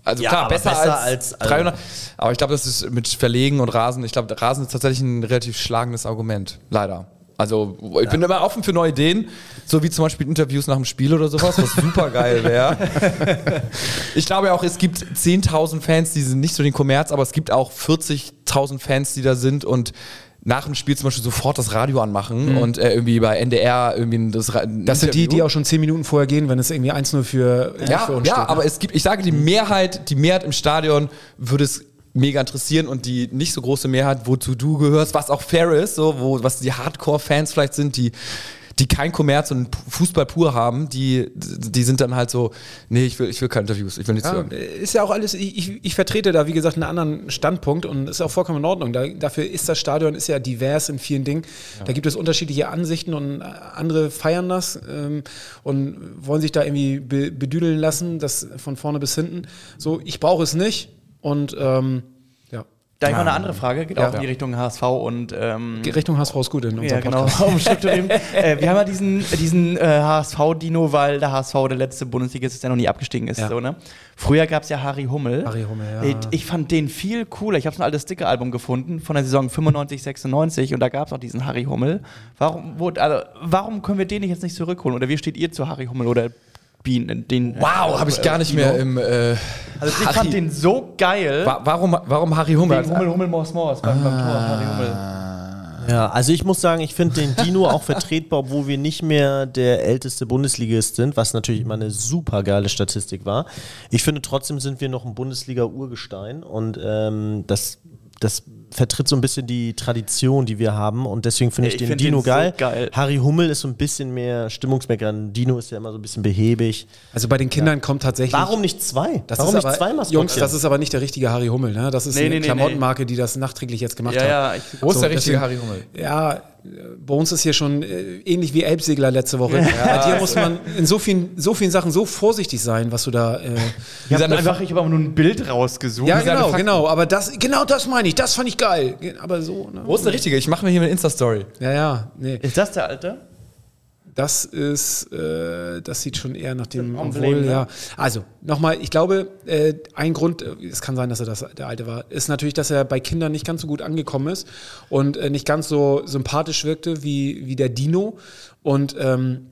also Ja, klar, besser, besser als, als- 300. Aber ich glaube, das ist mit Verlegen und Rasen, ich glaube, Rasen ist tatsächlich ein relativ schlagendes Argument. Leider. Also, ich bin immer offen für neue Ideen, so wie zum Beispiel Interviews nach dem Spiel oder sowas, was super geil wäre. ich glaube ja auch, es gibt 10.000 Fans, die sind nicht so den Kommerz, aber es gibt auch 40.000 Fans, die da sind und nach dem Spiel zum Beispiel sofort das Radio anmachen und äh, irgendwie bei NDR irgendwie das Ra- Mhm. das sind die, die auch schon zehn Minuten vorher gehen, wenn es irgendwie 1-0 für, Ja, für uns ja steht. ne? aber es gibt, ich sage, die Mehrheit, die Mehrheit im Stadion würde es mega interessieren und die nicht so große Mehrheit, wozu du gehörst, was auch fair ist, so, wo, was die Hardcore-Fans vielleicht sind, die, die kein Kommerz und Fußball pur haben, die, die sind dann halt so, nee, ich will, ich will keine Interviews, ich will nichts Ja, hören. ist ja auch alles, ich, ich- vertrete da, wie gesagt, einen anderen Standpunkt und ist auch vollkommen in Ordnung. Da, dafür ist das Stadion ist ja divers in vielen Dingen. Da gibt es unterschiedliche Ansichten und andere feiern das ähm, und wollen sich da irgendwie be, bedüdeln lassen, das von vorne bis hinten. So, ich brauche es nicht und ähm, ja. Da habe ich mal eine andere Frage, geht Ja. auch in die Richtung HSV und ähm, Die Richtung HSV ist gut in ja, unserem genau, Podcast. äh, wir haben ja diesen, diesen äh, HSV-Dino, weil der HSV der letzte Bundesliga ist, der noch nie abgestiegen ist. Ja. So, ne? Früher gab es ja Harry Hummel. Harry Hummel, ja. Ich, ich fand den viel cooler. Ich habe so ein altes Sticker-Album gefunden von der Saison 95, 96 und da gab es auch diesen Harry Hummel. Warum, wo, also, warum können wir den jetzt nicht zurückholen? Oder wie steht ihr zu Harry Hummel oder Bienen? Den, Wow, habe ich gar nicht mehr im. Also ich Harry- fand den so geil. Wa- warum, warum Harry Hummel? Wegen Hummel, Hummel, Mors, Mors beim, beim Tor, Harry Hummel. Ja, also ich muss sagen, ich finde den Dino auch vertretbar, obwohl wir nicht mehr der älteste Bundesligist sind, was natürlich immer eine super geile Statistik war. Ich finde trotzdem sind wir noch ein Bundesliga-Urgestein und ähm, das, das vertritt so ein bisschen die Tradition, die wir haben und deswegen finde ich, Ich den find Dino den so geil. geil. Harry Hummel ist so ein bisschen mehr Stimmungsmecker. Dino ist ja immer so ein bisschen behäbig. Also bei den Kindern kommt tatsächlich. Warum nicht zwei? Das Warum ist nicht aber, zwei Maskottchen? Jungs, das ist aber nicht der richtige Harry Hummel, ne? Das ist Nee, eine nee, nee, Klamottenmarke, die das nachträglich jetzt gemacht Ja, hat. ja, ich, Wo ist So, der richtige deswegen- Harry Hummel? Ja, bei uns ist hier schon äh, ähnlich wie Elbsegler letzte Woche. Bei dir muss man in so vielen, so vielen Sachen so vorsichtig sein, was du da. Äh, ich habe seine einfach, ich habe aber nur ein Bild rausgesucht. ja, genau, genau. Aber das, genau das meine ich. Das fand ich geil. Aber so, ne? Wo ist der richtige? Ich mache mir hier eine Insta-Story. Ja, ja, nee. Ist das der alte? Das ist, äh, das sieht schon eher nach dem Emblem, obwohl, ne? ja. Also, nochmal, ich glaube, äh, ein Grund, äh, es kann sein, dass er das der alte war, ist natürlich, dass er bei Kindern nicht ganz so gut angekommen ist und äh, nicht ganz so sympathisch wirkte wie, wie der Dino. Und ähm,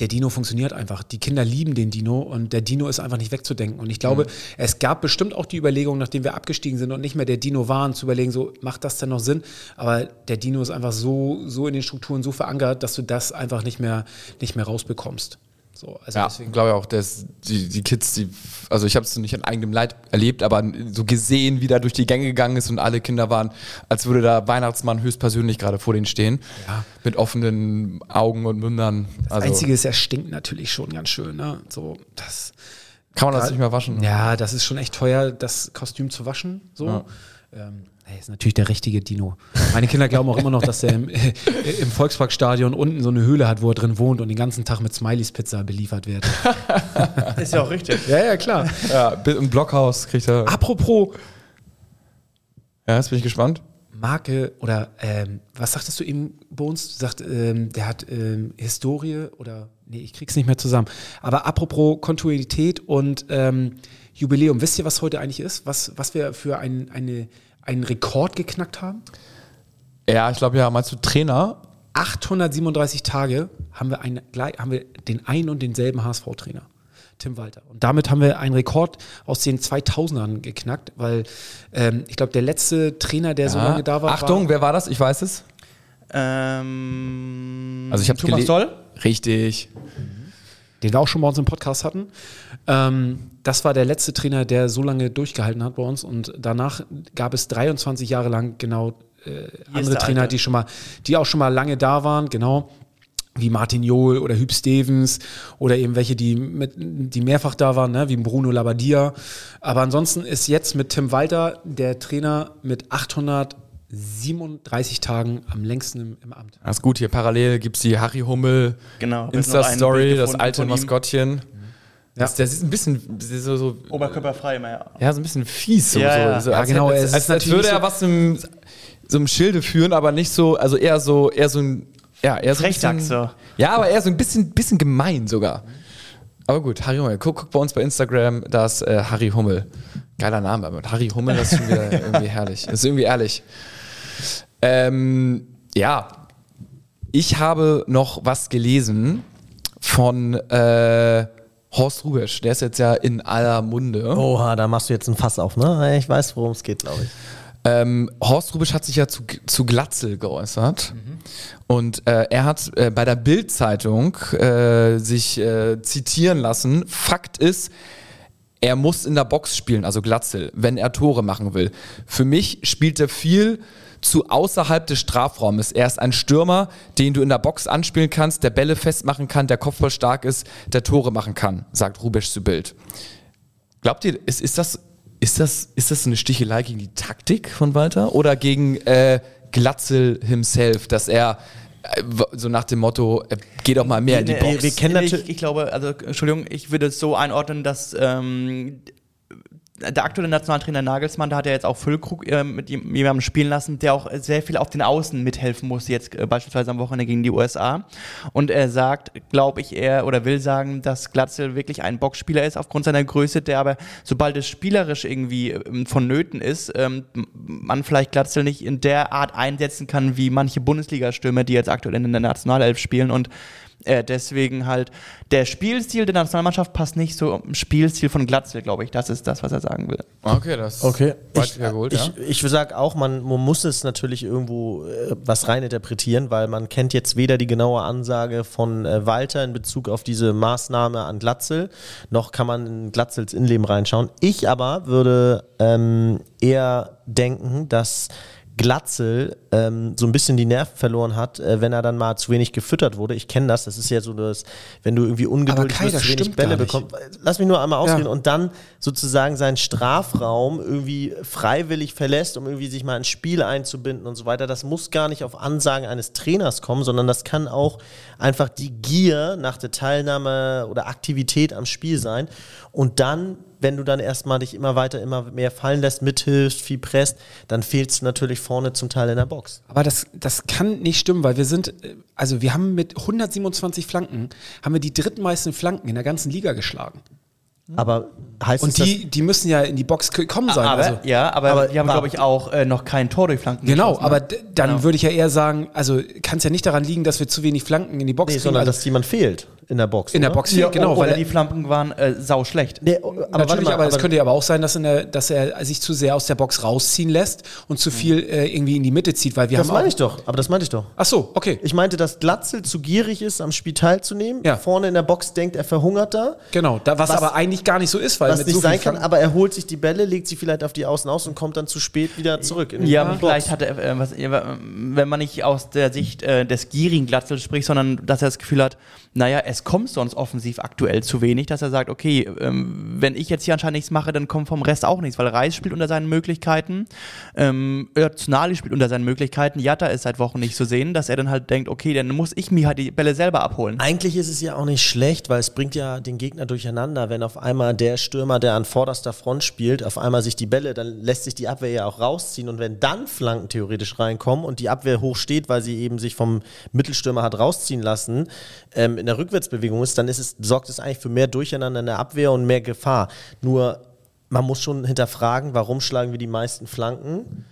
der Dino funktioniert einfach. Die Kinder lieben den Dino und der Dino ist einfach nicht wegzudenken. Und ich glaube, es gab bestimmt auch die Überlegung, nachdem wir abgestiegen sind und nicht mehr der Dino waren, zu überlegen, so, macht das denn noch Sinn? Aber der Dino ist einfach so, so in den Strukturen so verankert, dass du das einfach nicht mehr, nicht mehr rausbekommst. So, also Ja, deswegen. glaube ich auch, dass die, die Kids, die, also ich habe es nicht an eigenem Leid erlebt, aber so gesehen, wie da durch die Gänge gegangen ist und alle Kinder waren, als würde da Weihnachtsmann höchstpersönlich gerade vor denen stehen. Ja. Mit offenen Augen und Mündern. Das Also Einzige ist, er stinkt natürlich schon ganz schön. Ne? So, das, kann man das nicht mehr waschen. Ja, das ist schon echt teuer, das Kostüm zu waschen. So. Ja. Ähm, er ist natürlich der richtige Dino. Meine Kinder glauben auch immer noch, dass er im, äh, im Volksparkstadion unten so eine Höhle hat, wo er drin wohnt und den ganzen Tag mit Smileys Pizza beliefert wird. Ist ja auch richtig. ja, ja, klar. Ja, im Blockhaus kriegt er. Apropos Ja, jetzt bin ich gespannt. Marke oder ähm, was sagtest du eben uns? Du sagst, ähm, der hat ähm, Historie oder nee, ich krieg's nicht mehr zusammen. Aber apropos Kontinuität und ähm, Jubiläum, wisst ihr, was heute eigentlich ist? Was, was wir für ein, eine, einen Rekord geknackt haben? Ja, ich glaube ja, meinst du Trainer? 837 Tage haben wir, ein, gleich- haben wir den einen und denselben HSV-Trainer, Tim Walter. Und damit haben wir einen Rekord aus den 2000ern geknackt, weil ähm, ich glaube, der letzte Trainer, der so Ja. lange da war, Achtung, war, wer war das? Ich weiß es. Ähm, Also ich habe Thomas Doll? Richtig. den wir auch schon bei uns im Podcast hatten. Ähm, das war der letzte Trainer, der so lange durchgehalten hat bei uns. Und danach gab es 23 Jahre lang genau äh, andere der Trainer, die schon mal, die auch schon mal lange da waren, genau. Wie Martin Johl oder Hüb Stevens oder eben welche, die, mit, die mehrfach da waren, ne? wie Bruno Labbadia. Aber ansonsten ist jetzt mit Tim Walter der Trainer mit 837 Tagen am längsten im, im Amt. Das ist gut, hier parallel gibt es die Harry Hummel Genau, Insta-Story, das alte von Maskottchen. Das, das ist ein bisschen so, so, Oberkörperfrei immer, ja. ja, so ein bisschen fies. So, Ja, ja. so, so, Ja, als, genau, Als, es als, als würde er was im, so im Schilde führen, aber nicht so, also eher so, eher so ein, ja, eher so bisschen, so. Ja, aber eher so ein bisschen, bisschen gemein sogar. Aber gut, Harry Hummel. Guck, guck bei uns bei Instagram, da ist äh, Harry Hummel. Geiler Name, aber Harry Hummel, das ist schon wieder irgendwie herrlich. Das ist irgendwie ehrlich. Ähm, ja, ich habe noch was gelesen von äh, Horst Rubesch. Der ist jetzt ja in aller Munde. Oha, da machst du jetzt ein Fass auf, ne? Ich weiß, worum es geht, glaube ich. Ähm, Horst Rubisch hat sich ja zu, zu Glatzel geäußert. Und äh, er hat äh, bei der Bild-Zeitung äh, sich äh, zitieren lassen. Fakt ist, er muss in der Box spielen, also Glatzel, wenn er Tore machen will. Für mich spielt er viel zu außerhalb des Strafraumes. Er ist ein Stürmer, den du in der Box anspielen kannst, der Bälle festmachen kann, der Kopfball stark ist, der Tore machen kann, sagt Rubisch zu Bild. Glaubt ihr, ist, ist, das, ist, das, ist das eine Stichelei gegen die Taktik von Walter oder gegen äh, Glatzel himself, dass er äh, so nach dem Motto, äh, geh doch mal mehr in die Box? wir kennen ich, natürlich- ich glaube, also Entschuldigung, ich würde es so einordnen, dass ähm, der aktuelle Nationaltrainer Nagelsmann, da hat er jetzt auch Füllkrug äh, mit ihm- jemandem spielen lassen, der auch sehr viel auf den Außen mithelfen muss, jetzt äh, beispielsweise am Wochenende gegen die USA. Und er sagt, glaube ich, er oder will sagen, dass Glatzel wirklich ein Boxspieler ist aufgrund seiner Größe, der aber, sobald es spielerisch irgendwie ähm, vonnöten ist, ähm, man vielleicht Glatzel nicht in der Art einsetzen kann, wie manche Bundesliga-Stürmer, die jetzt aktuell in der Nationalelf spielen. Und äh, deswegen halt, der Spielstil der Nationalmannschaft passt nicht so im Spielstil von Glatzel, glaube ich. Das ist das, was er sagen will. Okay, das Okay. Ich, hergeholt, ich, ja. ich sag auch, man, man muss es natürlich irgendwo äh, was reininterpretieren, weil man kennt jetzt weder die genaue Ansage von äh, Walter in Bezug auf diese Maßnahme an Glatzel, noch kann man in Glatzels Innenleben reinschauen. Ich aber würde ähm, eher denken, dass Glatzel ähm, so ein bisschen die Nerven verloren hat, äh, wenn er dann mal zu wenig gefüttert wurde. Ich kenne das, das ist ja so, dass wenn du irgendwie ungeduldig Kai, bist, zu wenig Bälle bekommst. Lass mich nur einmal ausreden Ja. und dann sozusagen seinen Strafraum irgendwie freiwillig verlässt, um irgendwie sich mal ins Spiel einzubinden und so weiter. Das muss gar nicht auf Ansagen eines Trainers kommen, sondern das kann auch einfach die Gier nach der Teilnahme oder Aktivität am Spiel sein. Und dann, wenn du dann erstmal dich immer weiter, immer mehr fallen lässt, mithilfst, viel presst, dann fehlst du natürlich vorne zum Teil in der Box. Aber das, das kann nicht stimmen, weil wir sind, äh, also wir haben mit 127 Flanken, haben wir die drittmeisten Flanken in der ganzen Liga geschlagen. Aber heißt Und die, die müssen ja in die Box gekommen sein. aber, also. ja, aber, aber die haben, glaube ich, auch äh, noch kein Tor durch Flanken Genau, geschossen, aber ne? d- dann würde ich ja eher sagen, also kann es ja nicht daran liegen, dass wir zu wenig Flanken in die Box nee, kriegen. sondern also dass jemand fehlt in der Box. in der oder? Box Ja, genau, oder weil die Flanken waren äh, sau schlecht. Nee, aber Natürlich, mal, aber es könnte ja aber auch sein, dass, in der, dass er sich zu sehr aus der Box rausziehen lässt und zu viel äh, irgendwie in die Mitte zieht, weil wir Das haben meine ich doch, aber das meinte ich doch. Ach so, okay. Ich meinte, dass Glatzel zu gierig ist, am Spiel teilzunehmen. Ja. Vorne in der Box denkt, er verhungert da. Genau, da, was, Was- aber eigentlich gar nicht so ist, weil Was mit nicht so sein kann, aber er holt sich die Bälle, legt sie vielleicht auf die Außen aus und kommt dann zu spät wieder zurück. In die Ja, Box. vielleicht hat er, äh, was, wenn man nicht aus der Sicht äh, des gierigen Glatzels spricht, sondern dass er das Gefühl hat, naja, es kommt sonst offensiv aktuell zu wenig, dass er sagt, okay, ähm, wenn ich jetzt hier anscheinend nichts mache, dann kommt vom Rest auch nichts, weil Reis spielt unter seinen Möglichkeiten, ähm, Öztunali spielt unter seinen Möglichkeiten, Jatta ist seit Wochen nicht zu sehen, dass er dann halt denkt, okay, dann muss ich mir halt die Bälle selber abholen. Eigentlich ist es ja auch nicht schlecht, weil es bringt ja den Gegner durcheinander, wenn auf einmal der Stürmer, der an vorderster Front spielt, auf einmal sich die Bälle, dann lässt sich die Abwehr ja auch rausziehen und wenn dann Flanken theoretisch reinkommen und die Abwehr hoch steht, weil sie eben sich vom Mittelstürmer hat rausziehen lassen, ähm, in der Rückwärtsbewegung ist, dann ist es, sorgt es eigentlich für mehr Durcheinander in der Abwehr und mehr Gefahr. Nur man muss schon hinterfragen, warum schlagen wir die meisten Flanken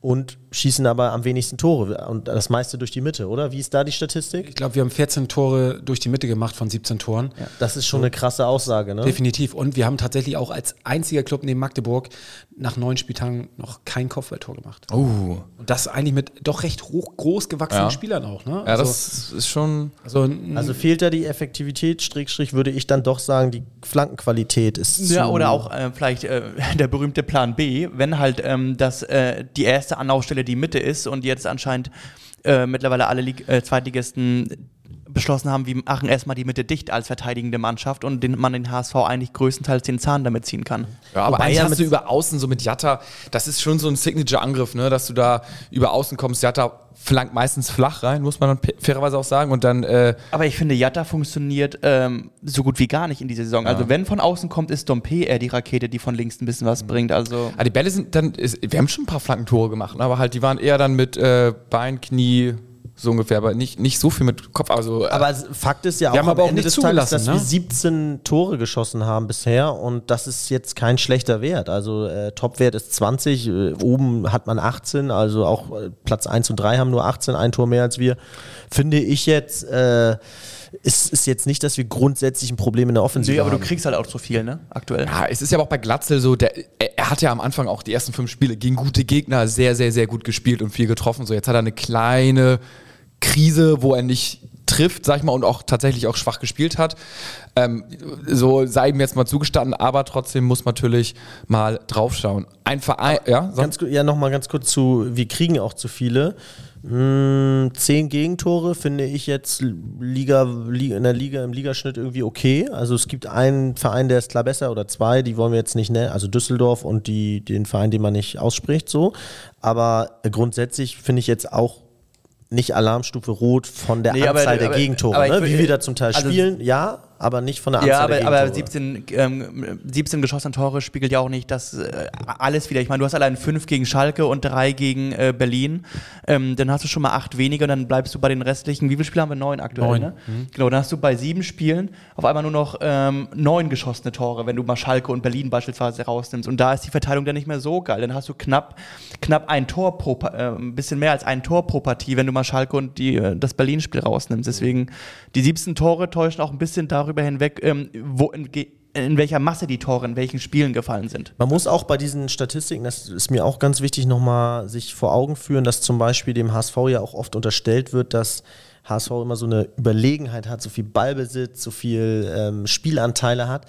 und schießen aber am wenigsten Tore und das meiste durch die Mitte, oder? Wie ist da die Statistik? Ich glaube, wir haben 14 Tore durch die Mitte gemacht von 17 Toren. Das ist schon eine krasse Aussage, ne? Definitiv. Und wir haben tatsächlich auch als einziger Club neben Magdeburg nach neun Spieltagen noch kein Kopfballtor gemacht. Uh, Und das eigentlich mit doch recht hoch, groß gewachsenen Ja. Spielern auch. Ne? ja, also, das ist schon. also, Also fehlt da die Effektivität, Strickstrich, würde ich dann doch sagen, die Flankenqualität ist Ja, zu oder auch äh, vielleicht äh, der berühmte Plan B, wenn halt ähm, das äh, die erste Anlaufstelle die Mitte ist und jetzt anscheinend äh, mittlerweile alle Lig äh, Zweitligisten beschlossen haben, wir machen erstmal die Mitte dicht als verteidigende Mannschaft und den, man den HSV eigentlich größtenteils den Zahn damit ziehen kann. Ja, aber Wobei eigentlich ja hast du über Außen so mit Jatta, das ist schon so ein Signature-Angriff, ne, dass du da über Außen kommst. Jatta flankt meistens flach rein, muss man fairerweise auch sagen. Und dann, äh, Aber ich finde, Jatta funktioniert ähm, so gut wie gar nicht in dieser Saison. Also wenn von außen kommt, ist Dompe eher die Rakete, die von links ein bisschen was bringt. Also ah, die Bälle sind dann, ist, wir haben schon ein paar Flankentore gemacht, ne, aber halt, die waren eher dann mit äh, Bein, Knie, so ungefähr, aber nicht, nicht so viel mit Kopf. Also, äh, Aber Fakt ist ja auch Wir haben am aber auch Ende nicht des Tages, zugelassen, dass ne? wir 17 Tore geschossen haben bisher und das ist jetzt kein schlechter Wert. Also äh, Topwert ist 20, äh, oben hat man 18, also auch äh, Platz 1 und 3 haben nur 18, ein Tor mehr als wir. Finde ich jetzt, äh, ist, ist jetzt nicht, dass wir grundsätzlich ein Problem in der Offensive nee, aber du haben. kriegst halt auch zu viel, ne? Aktuell. Ja, es ist ja auch bei Glatzel so, der, er, er hat ja am Anfang auch die ersten fünf Spiele gegen gute Gegner sehr, sehr, sehr gut gespielt und viel getroffen. So, jetzt hat er eine kleine Krise, wo er nicht trifft, sag ich mal, und auch tatsächlich auch schwach gespielt hat. Ähm, so sei ihm jetzt mal zugestanden, aber trotzdem muss man natürlich mal draufschauen. Ein Verein, ja, Ganz, ja, nochmal ganz kurz zu, wir kriegen auch zu viele. Hm, zehn Gegentore finde ich jetzt Liga, Liga, in der Liga im Ligaschnitt irgendwie okay. Also es gibt einen Verein, der ist klar besser oder zwei, die wollen wir jetzt nicht nennen, also Düsseldorf und die, den Verein, den man nicht ausspricht, so. Aber grundsätzlich finde ich jetzt auch nicht Alarmstufe rot von der Nee, aber- Anzahl der aber- Gegentore, aber ne? wie wir da zum Teil also- spielen, ja, aber nicht von der Ja, Anzahl der aber, aber Gegentore. 17, ähm, 17 geschossene Tore spiegelt ja auch nicht das äh, alles wieder. Ich meine, du hast allein fünf gegen Schalke und drei gegen äh, Berlin. Ähm, dann hast du schon mal acht weniger und dann bleibst du bei den restlichen. Wie viele Spiele haben wir? Neun aktuell, Neun. ne? Genau, dann hast du bei sieben Spielen auf einmal nur noch ähm, neun geschossene Tore, wenn du mal Schalke und Berlin beispielsweise rausnimmst. Und da ist die Verteilung dann nicht mehr so geil. Dann hast du knapp, knapp ein Tor pro, äh, ein bisschen mehr als ein Tor pro Partie, wenn du mal Schalke und die, äh, das Berlin-Spiel rausnimmst. Deswegen, die 17 Tore täuschen auch ein bisschen darüber hinweg, ähm, wo, in, in welcher Masse die Tore in welchen Spielen gefallen sind. Man muss auch bei diesen Statistiken, das ist mir auch ganz wichtig, nochmal sich vor Augen führen, dass zum Beispiel dem HSV ja auch oft unterstellt wird, dass HSV immer so eine Überlegenheit hat, so viel Ballbesitz, so viel ähm, Spielanteile hat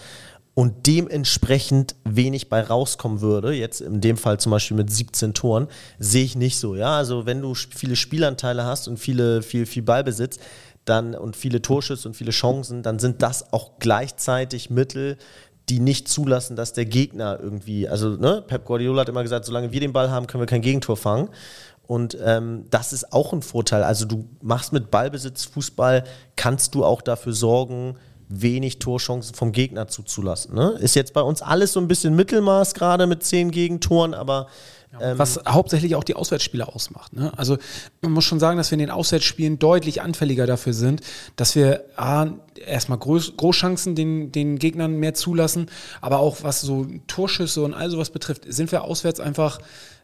und dementsprechend wenig bei rauskommen würde, jetzt in dem Fall zum Beispiel mit 17 Toren, sehe ich nicht so. Ja, also wenn du viele Spielanteile hast und viele, viel, viel Ballbesitz, dann und viele Torschüsse und viele Chancen, dann sind das auch gleichzeitig Mittel, die nicht zulassen, dass der Gegner irgendwie, also ne, Pep Guardiola hat immer gesagt, solange wir den Ball haben, können wir kein Gegentor fangen. Und ähm, das ist auch ein Vorteil. Also du machst mit Ballbesitz Fußball, kannst du auch dafür sorgen, wenig Torchancen vom Gegner zuzulassen. Ne? Ist jetzt bei uns alles so ein bisschen Mittelmaß gerade mit zehn Gegentoren, aber ähm, Was hauptsächlich auch die Auswärtsspiele ausmacht. Ne? Also man muss schon sagen, dass wir in den Auswärtsspielen deutlich anfälliger dafür sind, dass wir A, erstmal Groß, Großchancen den, den Gegnern mehr zulassen, aber auch was so Torschüsse und all sowas betrifft, sind wir auswärts einfach.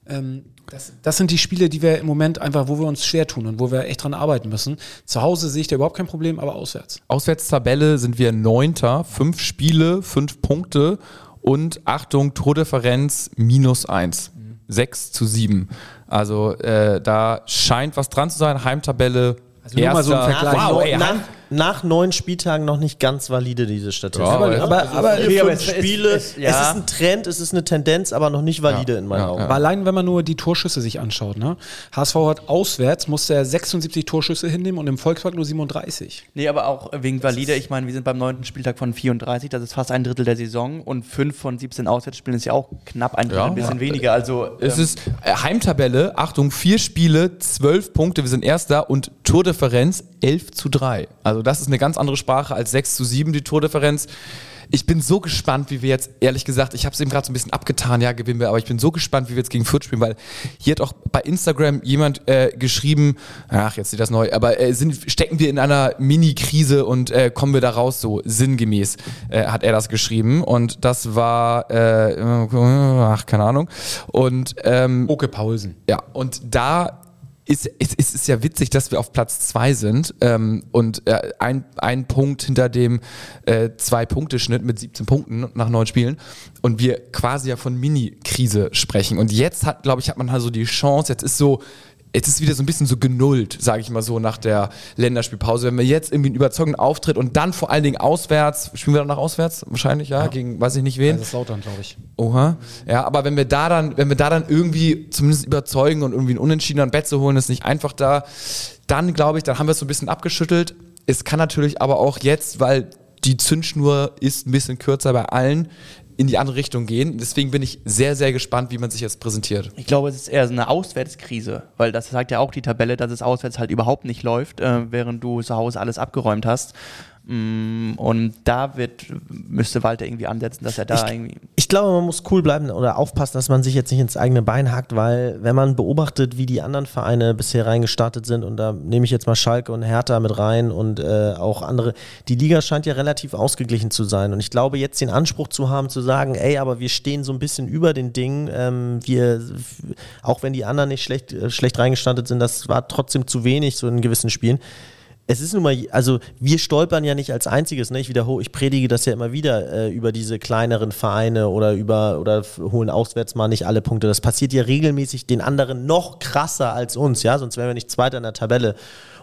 Ähm, das, das sind die Spiele, die wir im Moment einfach, wo wir uns schwer tun und wo wir echt dran arbeiten müssen. Zu Hause sehe ich da überhaupt kein Problem, aber auswärts. Auswärtstabelle sind wir Neunter, fünf Spiele, fünf Punkte und Achtung, Tordifferenz minus eins. Sechs zu sieben. Also äh, da scheint was dran zu sein. Heimtabelle. Also so erster- Vergleich. Wow, ey, Heim- nach neun Spieltagen noch nicht ganz valide, diese Statistik. Ja, aber- aber- also aber- vier, aber es ist- Spiele, es- ja. es ist ein Trend, es ist eine Tendenz, aber noch nicht valide in meinen ja, Augen. Aber allein, wenn man nur die Torschüsse sich anschaut, ne? HSV hat auswärts, musste er 76 Torschüsse hinnehmen und im Volkspark nur 37. Nee, aber auch wegen valide. Ich meine, wir sind beim neunten Spieltag von 34, das ist fast ein Drittel der Saison und fünf von 17 Auswärtsspielen ist ja auch knapp ein Drittel, Ja. ein bisschen weniger. Also Es ähm, ist äh, Heimtabelle, Achtung, vier Spiele, zwölf Punkte, wir sind Erster und Tordifferenz 11 zu 3. Also das ist eine ganz andere Sprache als 6 zu 7, die Tordifferenz. Ich bin so gespannt, wie wir jetzt, ehrlich gesagt, ich habe es eben gerade so ein bisschen abgetan, ja, gewinnen wir, aber ich bin so gespannt, wie wir jetzt gegen Fürth spielen, weil hier hat auch bei Instagram jemand äh, geschrieben, ach, jetzt sieht das neu, aber äh, sind, stecken wir in einer Mini-Krise und äh, kommen wir da raus, so sinngemäß äh, hat er das geschrieben und das war, äh, ach, keine Ahnung. Und ähm, Oke Paulsen. ja, und da ist, ist, ist es ja witzig, dass wir auf Platz zwei sind ähm, und äh, ein, ein Punkt hinter dem äh, Zwei-Punkte-Schnitt mit 17 Punkten nach neun Spielen und wir quasi ja von Mini-Krise sprechen. Und jetzt hat, glaube ich, hat man halt so die Chance, jetzt ist so, jetzt ist wieder so ein bisschen so genullt, sage ich mal so, nach der Länderspielpause. Wenn wir jetzt irgendwie einen überzeugenden Auftritt und dann vor allen Dingen auswärts, spielen wir dann nach auswärts wahrscheinlich, ja, gegen weiß ich nicht wen. Das ist Lautern, glaube ich. Oha. Ja, aber wenn wir da dann, wenn wir da dann irgendwie zumindest überzeugen und irgendwie einen Unentschieden an Bett zu holen, ist nicht einfach da, dann glaube ich, dann haben wir es so ein bisschen abgeschüttelt. Es kann natürlich aber auch jetzt, weil die Zündschnur ist ein bisschen kürzer bei allen, in die andere Richtung gehen. Deswegen bin ich sehr, sehr gespannt, wie man sich jetzt präsentiert. Ich glaube, es ist eher so eine Auswärtskrise, weil das sagt ja auch die Tabelle, dass es auswärts halt überhaupt nicht läuft, äh, während du zu Hause alles abgeräumt hast. Mm, Und da wird, müsste Walter irgendwie ansetzen, dass er da irgendwie. Ich glaube, man muss cool bleiben oder aufpassen, dass man sich jetzt nicht ins eigene Bein hackt, weil wenn man beobachtet, wie die anderen Vereine bisher reingestartet sind, und da nehme ich jetzt mal Schalke und Hertha mit rein und äh, auch andere, die Liga scheint ja relativ ausgeglichen zu sein. Und ich glaube, jetzt den Anspruch zu haben, zu sagen, ey, aber wir stehen so ein bisschen über den Dingen, ähm, wir, auch wenn die anderen nicht schlecht, äh, schlecht reingestartet sind, das war trotzdem zu wenig, so in gewissen Spielen es ist nun mal, also wir stolpern ja nicht als einziges, ne? Ich wiederhole, ich predige das ja immer wieder äh, über diese kleineren Vereine oder über oder holen auswärts mal nicht alle Punkte. Das passiert ja regelmäßig den anderen noch krasser als uns, ja, sonst wären wir nicht Zweiter in der Tabelle.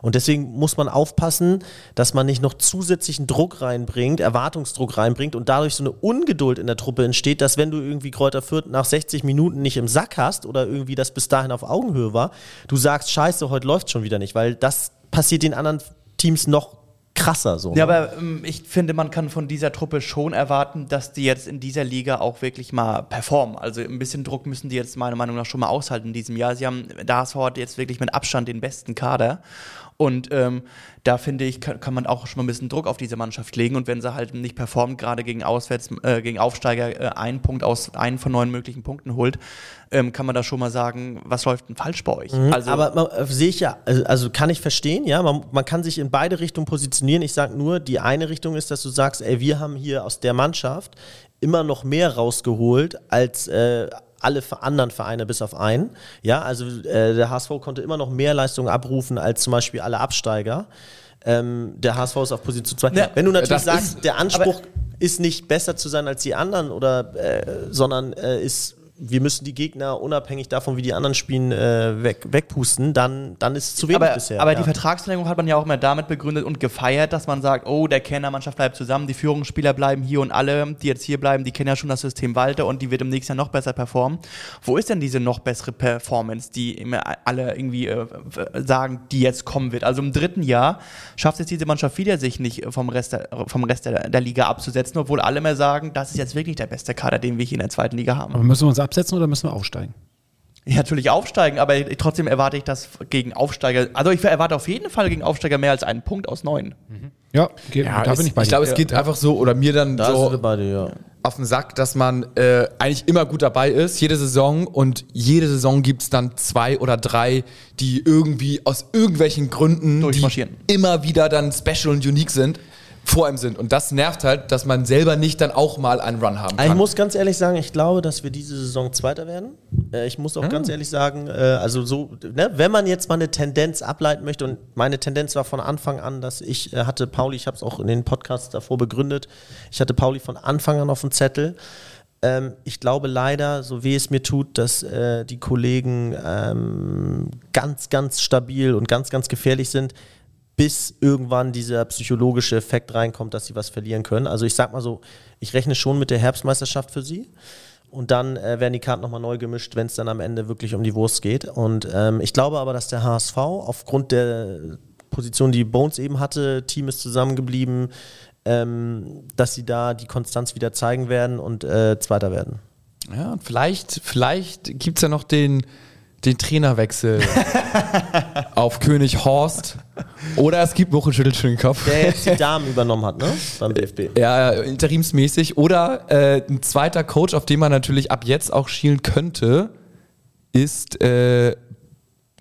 Und deswegen muss man aufpassen, dass man nicht noch zusätzlichen Druck reinbringt, Erwartungsdruck reinbringt und dadurch so eine Ungeduld in der Truppe entsteht, dass wenn du irgendwie Kräuter Fürth nach 60 Minuten nicht im Sack hast oder irgendwie das bis dahin auf Augenhöhe war, du sagst, scheiße, heute läuft schon wieder nicht, weil das passiert den anderen Teams noch krasser so. Ja, aber ähm, ich finde, man kann von dieser Truppe schon erwarten, dass die jetzt in dieser Liga auch wirklich mal performen. Also ein bisschen Druck müssen die jetzt meiner Meinung nach schon mal aushalten in diesem Jahr. Sie haben, der HSV hat jetzt wirklich mit Abstand den besten Kader. Und ähm, da finde ich, kann, kann, man auch schon mal ein bisschen Druck auf diese Mannschaft legen. Und wenn sie halt nicht performt, gerade gegen Auswärts, äh, gegen Aufsteiger äh, einen Punkt aus einen von neun möglichen Punkten holt, ähm, kann man da schon mal sagen, was läuft denn falsch bei euch? Mhm, also, aber äh, sehe ich ja, also, also, kann ich verstehen, ja, man, man kann sich in beide Richtungen positionieren. Ich sage nur, die eine Richtung ist, dass du sagst, ey, wir haben hier aus der Mannschaft immer noch mehr rausgeholt als äh, alle anderen Vereine bis auf einen. Ja, also äh, der HSV konnte immer noch mehr Leistungen abrufen als zum Beispiel alle Absteiger. Ähm, der HSV ist auf Position 2. Ja, Wenn du natürlich sagst, ist, der Anspruch ist nicht besser zu sein als die anderen oder äh, sondern äh, ist wir müssen die Gegner unabhängig davon, wie die anderen spielen, äh, weg, wegpusten, dann, dann ist es zu wenig aber, bisher. Aber ja. die Vertragsverlängerung hat man ja auch immer damit begründet und gefeiert, dass man sagt, oh, der Kennermannschaft bleibt zusammen, die Führungsspieler bleiben hier und alle, die jetzt hier bleiben, die kennen ja schon das System Walter und die wird im nächsten Jahr noch besser performen. Wo ist denn diese noch bessere Performance, die immer alle irgendwie äh, sagen, die jetzt kommen wird? Also im dritten Jahr schafft es diese Mannschaft wieder, sich nicht vom Rest, der, vom Rest der, der Liga abzusetzen, obwohl alle mehr sagen, das ist jetzt wirklich der beste Kader, den wir hier in der zweiten Liga haben. Aber müssen wir uns absetzen oder müssen wir aufsteigen? Ja, natürlich aufsteigen, aber trotzdem erwarte ich das gegen Aufsteiger. Also ich erwarte auf jeden Fall gegen Aufsteiger mehr als einen Punkt aus neun. Mhm. Ja, okay, ja, da bin ich bei Ich glaube, es geht einfach so, oder mir dann da so beide, ja. auf den Sack, dass man äh, eigentlich immer gut dabei ist, jede Saison. Und jede Saison gibt es dann zwei oder drei, die irgendwie aus irgendwelchen Gründen immer wieder dann special und unique sind vor ihm sind. Und das nervt halt, dass man selber nicht dann auch mal einen Run haben kann. Ich muss ganz ehrlich sagen, ich glaube, dass wir diese Saison Zweiter werden. Äh, ich muss auch ah. ganz ehrlich sagen, äh, also so, ne, wenn man jetzt mal eine Tendenz ableiten möchte, und meine Tendenz war von Anfang an, dass ich äh, hatte Pauli, ich habe es auch in den Podcasts davor begründet, ich hatte Pauli von Anfang an auf dem Zettel. Ähm, ich glaube leider, so wie es mir tut, dass äh, die Kollegen ähm, ganz, ganz stabil und ganz, ganz gefährlich sind bis irgendwann dieser psychologische Effekt reinkommt, dass sie was verlieren können. Also ich sag mal so, ich rechne schon mit der Herbstmeisterschaft für sie. Und dann äh, werden die Karten nochmal neu gemischt, wenn es dann am Ende wirklich um die Wurst geht. Und ähm, ich glaube aber, dass der HSV aufgrund der Position, die Bones eben hatte, Team ist zusammengeblieben, ähm, dass sie da die Konstanz wieder zeigen werden und äh, Zweiter werden. Ja, und vielleicht, vielleicht gibt es ja noch den, den Trainerwechsel auf König Horst. Oder es gibt Woche schüttelt schon den Kopf. Der jetzt die Damen übernommen hat, ne? Beim DFB. Ja, interimsmäßig. Oder äh, ein zweiter Coach, auf den man natürlich ab jetzt auch schielen könnte, ist äh,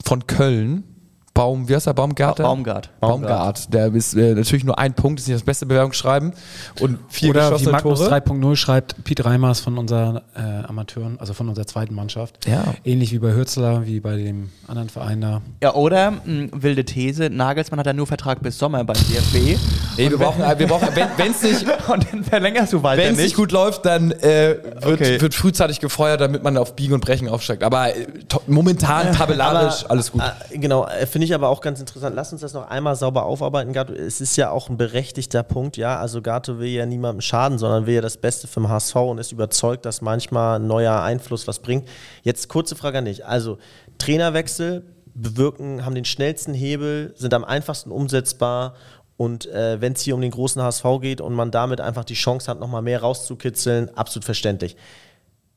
von Köln. Baum, wie heißt der? Baumgarter? Baumgart. Baumgart. Der ist äh, natürlich nur ein Punkt, ist nicht das beste Bewerbungsschreiben. Und vier Oder wie Magnus 3.0 schreibt, Piet Reimers von unseren äh, Amateuren, also von unserer zweiten Mannschaft. Ja. Ähnlich wie bei Hürzler, wie bei dem anderen Verein da. Ja, oder mh, hm, wilde These, Nagelsmann hat ja nur Vertrag bis Sommer beim DFB. Nee, wir brauchen, wir brauchen wenn es nicht, und dann verlängerst du weiter Wenn es nicht gut läuft, dann äh, wird, okay. wird frühzeitig gefeuert, damit man auf Biegen und Brechen aufsteigt. Aber äh, momentan tabellarisch aber, alles gut. Äh, genau, äh, finde ich aber auch ganz interessant. Lass uns das noch einmal sauber aufarbeiten, Gato. Es ist ja auch ein berechtigter Punkt, ja. Also Gato will ja niemandem schaden, sondern will ja das Beste für den HSV und ist überzeugt, dass manchmal ein neuer Einfluss was bringt. Jetzt kurze Frage an dich. Also Trainerwechsel bewirken, haben den schnellsten Hebel, sind am einfachsten umsetzbar und äh, wenn es hier um den großen HSV geht und man damit einfach die Chance hat, nochmal mehr rauszukitzeln, absolut verständlich.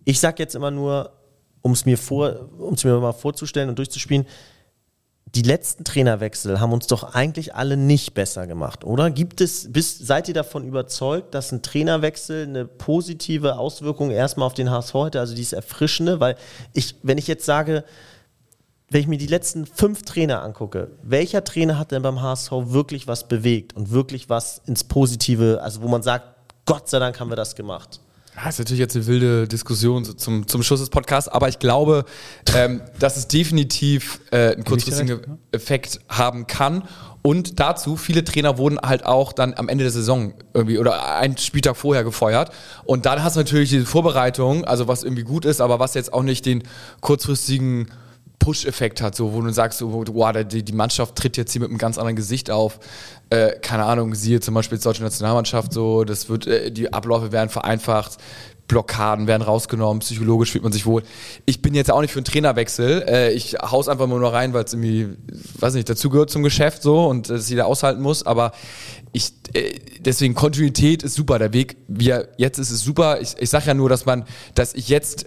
Ich sage jetzt immer nur, um es mir, mir mal vorzustellen und durchzuspielen, die letzten Trainerwechsel haben uns doch eigentlich alle nicht besser gemacht, oder? Gibt es, bis, seid ihr davon überzeugt, dass ein Trainerwechsel eine positive Auswirkung erstmal auf den HSV hätte, also dieses Erfrischende? Weil ich, wenn ich jetzt sage, wenn ich mir die letzten fünf Trainer angucke, welcher Trainer hat denn beim HSV wirklich was bewegt und wirklich was ins Positive, also wo man sagt, Gott sei Dank haben wir das gemacht? Das ist natürlich jetzt eine wilde Diskussion zum, zum Schluss des Podcasts, aber ich glaube, ähm, dass es definitiv äh, einen kurzfristigen Effekt haben kann. Und dazu, viele Trainer wurden halt auch dann am Ende der Saison irgendwie oder einen Spieltag vorher gefeuert. Und dann hast du natürlich diese Vorbereitung, also was irgendwie gut ist, aber was jetzt auch nicht den kurzfristigen Push-Effekt hat, so wo du sagst, wow, die, die Mannschaft tritt jetzt hier mit einem ganz anderen Gesicht auf. Äh, keine Ahnung, siehe zum Beispiel die deutsche Nationalmannschaft, so, das wird, äh, die Abläufe werden vereinfacht, Blockaden werden rausgenommen, psychologisch fühlt man sich wohl. Ich bin jetzt auch nicht für einen Trainerwechsel. Äh, ich haus einfach nur rein, weil es irgendwie, weiß nicht, dazugehört zum Geschäft so und das jeder aushalten muss. Aber ich, äh, deswegen Kontinuität ist super. Der Weg, wie er jetzt ist, ist super. Ich, ich sage ja nur, dass man, dass ich jetzt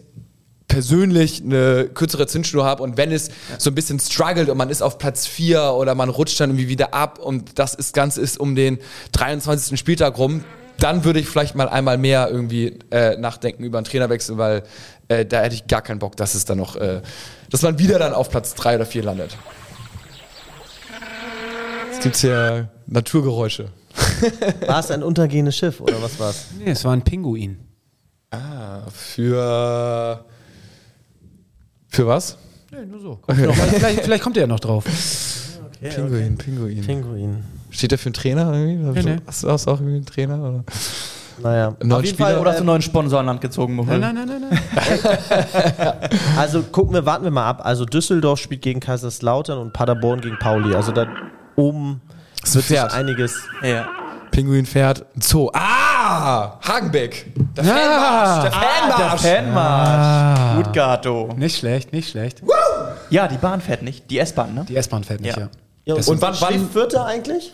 persönlich eine kürzere Zündschnur habe und wenn es so ein bisschen struggelt und man ist auf Platz 4 oder man rutscht dann irgendwie wieder ab und das ist, Ganze ist um den 23. Spieltag rum, dann würde ich vielleicht mal einmal mehr irgendwie äh, nachdenken über einen Trainerwechsel, weil äh, da hätte ich gar keinen Bock, dass es dann noch, äh, dass man wieder dann auf Platz 3 oder 4 landet. Jetzt gibt es hier Naturgeräusche. War es ein untergehendes Schiff oder was war es? Nee, es war ein Pinguin. Ah, für. Für was? Nee, nur so. vielleicht, vielleicht kommt er ja noch drauf. Pinguin, Pinguin. Pinguin. Steht der für einen Trainer irgendwie? Nee, nee. Hast du hast du auch irgendwie einen Trainer? Oder? Naja. Neuen Auf jeden Spieler Fall, Oder hast du einen neuen Sponsor an Land gezogen, Muchel? Nein, nein, nein, nein. nein. Also gucken wir, warten wir mal ab. Also Düsseldorf spielt gegen Kaiserslautern und Paderborn gegen Pauli. Also da oben ein wird sich Pferd. einiges. Ja. Pinguin fährt ein Zoo. Ah! Hagenbeck! Der Fanmarsch! Der Fanmarsch! Der Fanmarsch. Gut, Gato. Nicht schlecht, nicht schlecht. Ja, die Bahn fährt nicht. Die S-Bahn, ne? Die S-Bahn fährt nicht, Ja. ja. Ja, Und wann- wann- schläft Vierter eigentlich?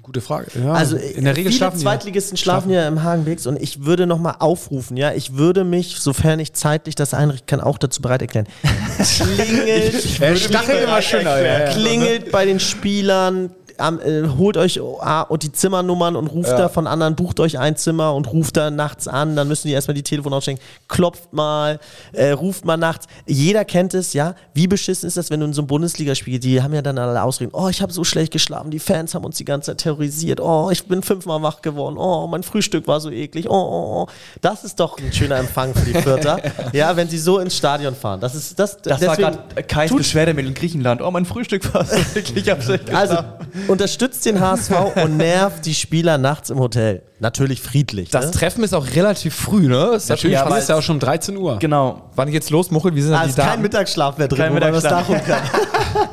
Gute Frage. Ja, Also in der Regel viele schlafen die. Zweitligisten schlafen ja im Hagenwegs und ich würde nochmal aufrufen, ja, ich würde mich, sofern ich zeitlich das einrichten kann, auch dazu bereit erklären. Klingelt, Er stachelt immer schöner. Ja, ja. klingelt bei den Spielern, am, äh, holt euch ah, und die Zimmernummern und ruft da von anderen, bucht euch ein Zimmer und ruft da nachts an, dann müssen die erstmal die Telefone ausstecken, klopft mal, äh, ruft mal nachts. Jeder kennt es, ja. Wie beschissen ist das, wenn du in so einem Bundesligaspiel, die haben ja dann alle Ausreden, oh, ich habe so schlecht geschlafen, die Fans haben uns die ganze Zeit terrorisiert, oh, ich bin fünfmal wach geworden, oh, mein Frühstück war so eklig, oh, oh, oh. Das ist doch ein schöner Empfang für die Vierter, ja, wenn sie so ins Stadion fahren. Das ist, das, Das war gerade Kais Beschwerdemittel in Griechenland. Oh, mein Frühstück war so wirklich absichtlich. Also unterstützt den HSV und nervt die Spieler nachts im Hotel. Natürlich friedlich. Das ne? Treffen ist auch relativ früh, ne? Ist Natürlich, Ja, ist ja auch schon 13 Uhr. genau. Wann geht's los, Muchel? Wie sind da Ah, die ist kein? Mittagsschlaf mehr drin, Kein man das Mittagsschlaf. nachholen kann.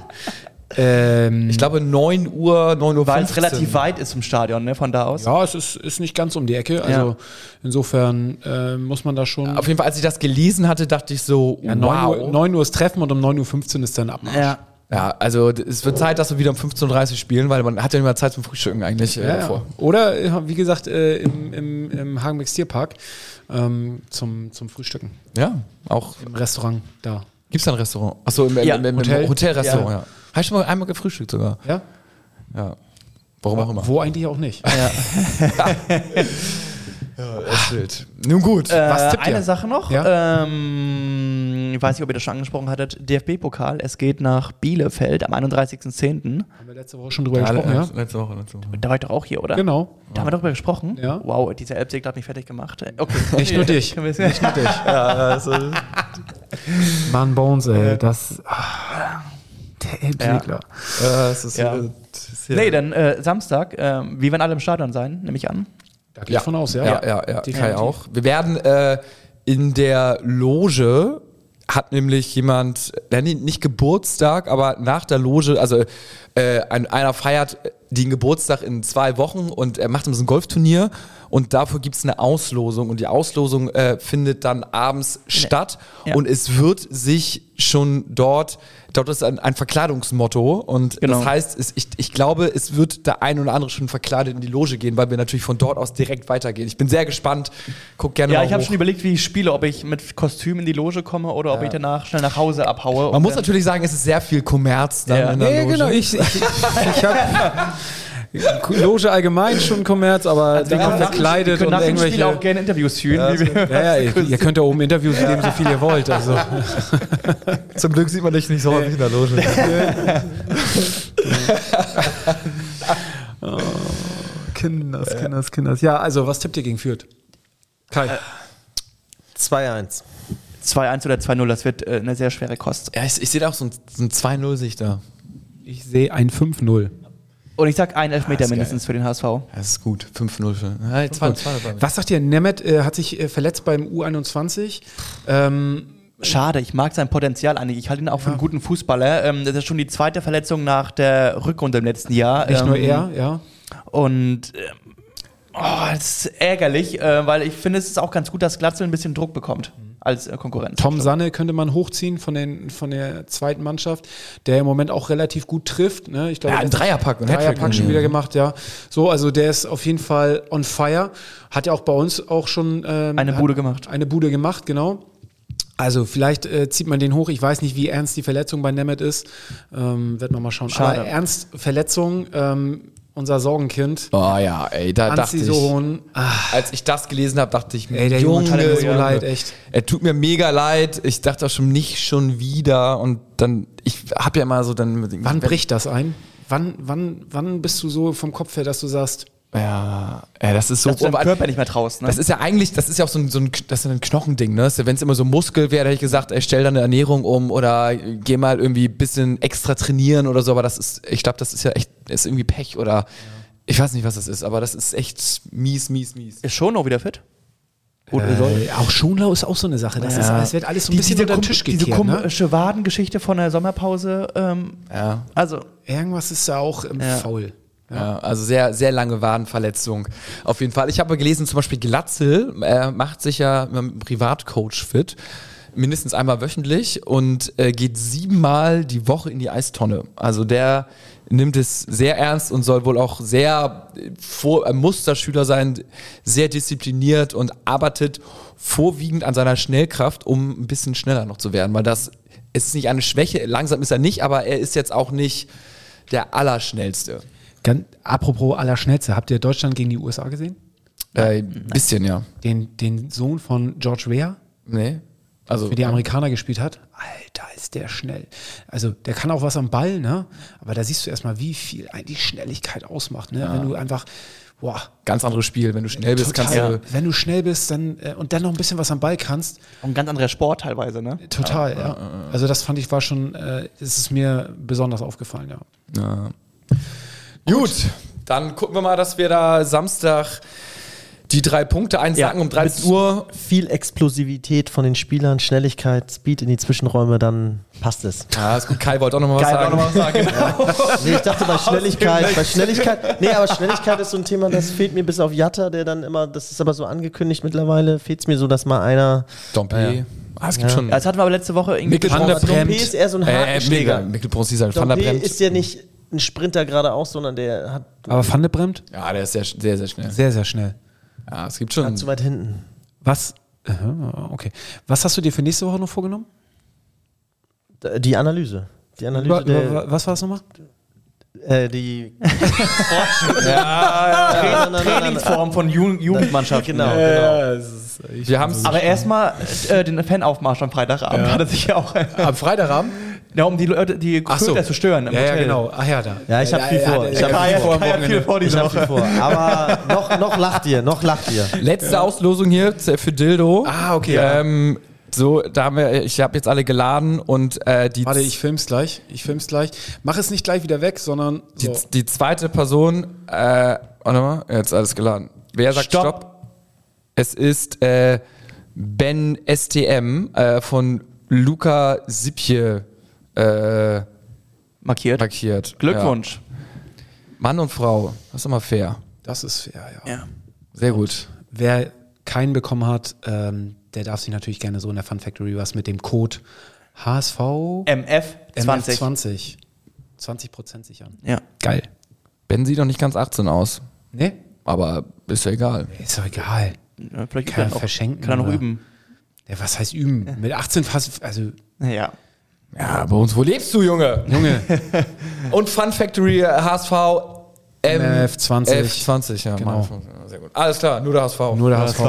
Ähm, Ich glaube 9 Uhr, 9 Uhr Weil es 15. relativ weit ist zum Stadion, ne, von da aus. ja, es ist, ist nicht ganz um die Ecke. Also Ja. insofern äh, muss man da schon. Auf jeden Fall, als ich das gelesen hatte, dachte ich so, ja, 9, wow. Uhr, 9 Uhr ist Treffen und um 9.15 Uhr ist dann Abmarsch. Ja. Ja, also es wird Zeit, dass wir wieder um 15.30 Uhr spielen, weil man hat ja nicht mehr Zeit zum Frühstücken eigentlich äh, Ja, ja. vor. Oder, äh, wie gesagt, äh, im, im, im Hagenbecks Tierpark ähm, zum, zum Frühstücken. Ja, auch. Im Restaurant da. Gibt's da ein Restaurant? Achso, im, im, Ja, im, im Hotel. Hotelrestaurant, Ja. ja. Habe ich schon mal einmal gefrühstückt sogar. Ja? Ja. Warum auch immer. Wo eigentlich auch nicht. Das ist wild. Nun gut. Äh, Was tippt ihr? eine Sache noch. Ja? Ähm, ich weiß nicht, ob ihr das schon angesprochen hattet. DFB-Pokal. Es geht nach Bielefeld am 31.10. Haben wir letzte Woche schon drüber Ja, gesprochen, ja? letzte Woche, letzte Woche. Da war ich doch auch hier, oder? Genau. Da haben wir darüber gesprochen. Ja. Wow, dieser Elbsegler hat mich fertig gemacht. Okay. Nicht nur dich. Nicht nur dich. Mann, Bones, ey. Das. Ah, der Elbsegler. Ja, es ist, Ja. äh, das ist hier- Nee, dann äh, Samstag. Äh, wir werden alle im Stadion sein, nehme ich an. Da gehe ich von aus, ja. Ja, ja, ja. Definitiv. Kai auch. Wir werden äh, in der Loge hat nämlich jemand, nicht Geburtstag, aber nach der Loge, also äh, ein, einer feiert den Geburtstag in zwei Wochen und er macht so ein Golfturnier und dafür gibt es eine Auslosung und die Auslosung äh, findet dann abends statt Ja. und es wird sich schon dort, dort ist ein, ein Verkleidungsmotto und Genau. das heißt, es, ich, ich glaube, es wird der ein oder andere schon verkleidet in die Loge gehen, weil wir natürlich von dort aus direkt weitergehen. Ich bin sehr gespannt. Guck gerne Ja, mal ich habe schon überlegt, wie ich spiele, ob ich mit Kostüm in die Loge komme oder ob ich danach schnell nach Hause abhaue. Man muss natürlich sagen, es ist sehr viel Kommerz dann Ja. in der Nee, Loge. genau. Ich, ich, ich habe Loge allgemein schon Kommerz, aber dann nach dem- verkleidet und nach dem Spiel irgendwelche. auch gerne Interviews führen. wie wir Ja, ja, ihr, ihr könnt da oben Interviews geben, so viel ihr wollt. Also. Zum Glück sieht man dich nicht so häufig in der Loge. Kinders, Kinders, Kinders. Ja, also was tippt ihr gegen Fürth? Kai. 2-1. 2-1 oder 2-0, das wird äh, eine sehr schwere Kost. Ja, ich, ich sehe da auch so ein, so ein 2-0 sich da. Ich sehe ein 5-0. Und ich sag einen Elfmeter Ah, mindestens für den HSV. Das ist gut. 5-0 für. Ja, 2 Was sagt ihr? Nemeth äh, hat sich äh, verletzt beim U21. Ähm, Schade, ich mag sein Potenzial eigentlich. Ich halte ihn auch für einen guten Fußballer. Ähm, das ist schon die zweite Verletzung nach der Rückrunde im letzten Jahr. nicht ähm, nur er, ja. Und ähm, oh, das ist ärgerlich, äh, weil ich finde, es ist auch ganz gut, dass Glatzel ein bisschen Druck bekommt als äh, Konkurrenz. Tom Sanne könnte man hochziehen von, den, von der zweiten Mannschaft, der im Moment auch relativ gut trifft. Ne? Ich glaube, Ja, ein Dreierpack, ein Hattrick Dreierpack schon wieder gemacht, ja. So, also der ist auf jeden Fall on fire. Hat ja auch bei uns auch schon ähm, Eine Bude gemacht. Eine Bude gemacht, genau. Also vielleicht äh, zieht man den hoch. Ich weiß nicht, wie ernst die Verletzung bei Nemeth ist. Ähm, wird man mal schauen. Schade. Aber ernst Verletzung, ähm, unser Sorgenkind. Oh ja, ey, da dachte ich, Sohn. Ah, als ich das gelesen habe, dachte ich mir, ey, der Junge tut mir so Junge, leid, echt. Er tut mir mega leid. Ich dachte auch schon nicht schon wieder. Und dann, ich habe ja immer so dann. Wann bricht das ein? Wann, wann, wann bist du so vom Kopf her, dass du sagst, Ja, ja, das ist so. Dass du deinem Körper nicht mehr traust, ne? Das ist ja eigentlich, das ist ja auch so ein, so ein, das ist ein Knochending, ne? Wenn es immer so Muskel wäre, hätte ich gesagt, ey, stell deine Ernährung um oder geh mal irgendwie ein bisschen extra trainieren oder so, aber das ist, ich glaube, das ist ja echt, ist irgendwie Pech oder ich weiß nicht, was das ist, aber das ist echt mies, mies, mies. ist schon noch wieder fit? Gut, äh, auch Schonlau ist auch so eine Sache. Das ist, es wird alles so ein bisschen unter den Tisch Diese gekehrt. Ne? komische Wadengeschichte von der Sommerpause. Ähm, Ja. also, Irgendwas ist da auch im Ja. Faul. Ja, also sehr, sehr lange Wadenverletzung. Auf jeden Fall. Ich habe gelesen, zum Beispiel Glatzel äh, macht sich ja mit einem Privatcoach fit. Mindestens einmal wöchentlich und äh, geht siebenmal die Woche in die Eistonne. Also der nimmt es sehr ernst und soll wohl auch sehr vor, äh, Musterschüler sein, sehr diszipliniert und arbeitet vorwiegend an seiner Schnellkraft, um ein bisschen schneller noch zu werden. Weil das ist nicht eine Schwäche, langsam ist er nicht, aber er ist jetzt auch nicht der Allerschnellste. Ganz, apropos Allerschnellste, habt ihr Deutschland gegen die USA gesehen? Äh, bisschen, ja. Den, den Sohn von George Weah, Nee. Also, für die Amerikaner gespielt hat. Alter, ist der schnell. Also der kann auch was am Ball, ne? Aber da siehst du erstmal, wie viel eigentlich Schnelligkeit ausmacht, ne? Wenn du einfach, boah, ganz anderes Spiel. Wenn du schnell bist, kannst total, du. wenn du schnell bist, dann äh, und dann noch ein bisschen was am Ball kannst, ein ganz anderer Sport teilweise, ne? total, ja. Also das fand ich war schon, äh, das ist mir besonders aufgefallen, ja. Ja. Gut, dann gucken wir mal, dass wir da Samstag die drei Punkte einsacken Ja, um 13 Uhr. Viel Explosivität von den Spielern, Schnelligkeit, Speed in die Zwischenräume, dann passt es. Ja, ist gut. Kai wollte auch noch mal was Geil, auch sagen. noch was sagen. Nee, ich dachte bei Schnelligkeit, bei Schnelligkeit, nee, aber Schnelligkeit ist so ein Thema, das fehlt mir bis auf Jatta, der dann immer, das ist aber so angekündigt mittlerweile, fehlt es mir so, dass mal einer, Dompe. Ah, es gibt Ja. schon. Ja, Das hatten wir aber letzte Woche irgendwie Mikkel. Van der Bremt. ist eher so ein Äh, Hakenschläger. mega. Mikkel Bronze ist halt Van der Bremt. ist ja nicht ein Sprinter geradeaus, sondern der hat, Aber Van de Bremt, Ja, der ist sehr, sehr, sehr schnell. sehr, sehr schnell. Ja, es gibt schon. zu weit hinten. Was, aha, okay. Was hast du dir für nächste Woche noch vorgenommen? Die Analyse. Die Analyse Wa- der, wa- was war es nochmal? äh, die Trainingsform von Ju Jugendmannschaften. Genau, genau. wir haben es Aber erstmal äh, den Fanaufmarsch am Freitagabend hat er sich ja auch. am Freitagabend. Ja, um die Leute, die Ach so. Zu stören im Ja, ja, Hotel. genau. Ach ja, da. Ja, ich habe viel vor. Ich habe viel vor. Viel vor Ich habe viel vor. Aber noch, noch lacht ihr, noch lacht ihr. Letzte Auslosung hier für Dildo. Ah, okay. Ähm, so, da haben wir, ich habe jetzt alle geladen und äh, die, Warte, ich film's gleich. Ich film's gleich. Mach es nicht gleich wieder weg, sondern die, so. die zweite Person, äh, warte mal, jetzt alles geladen. Wer sagt Stopp? Stopp. Es ist äh, Ben STM äh, von Luca Sipje äh, Markiert. markiert. Glückwunsch. Ja. Mann und Frau, das ist immer fair. Das ist fair, ja. Ja. Sehr gut. Wer keinen bekommen hat, ähm, der darf sich natürlich gerne so in der Fun Factory was mit dem Code HSV MF 20. 20 20 Prozent sichern. Ja. Geil. Ben sieht noch nicht ganz 18 aus, Ne? aber ist ja egal. Ist doch egal. Ja, Vielleicht Kann er er verschenken, Kann er noch üben. Ja, was heißt üben? Mit 18 fast, also Ja. Ja, bei uns, wo lebst du, Junge? Junge, Und Fun Factory äh, HSV M MF 20. F20, ja. Genau. Mann, Sehr gut. Alles klar, nur der HSV. nur der HSV.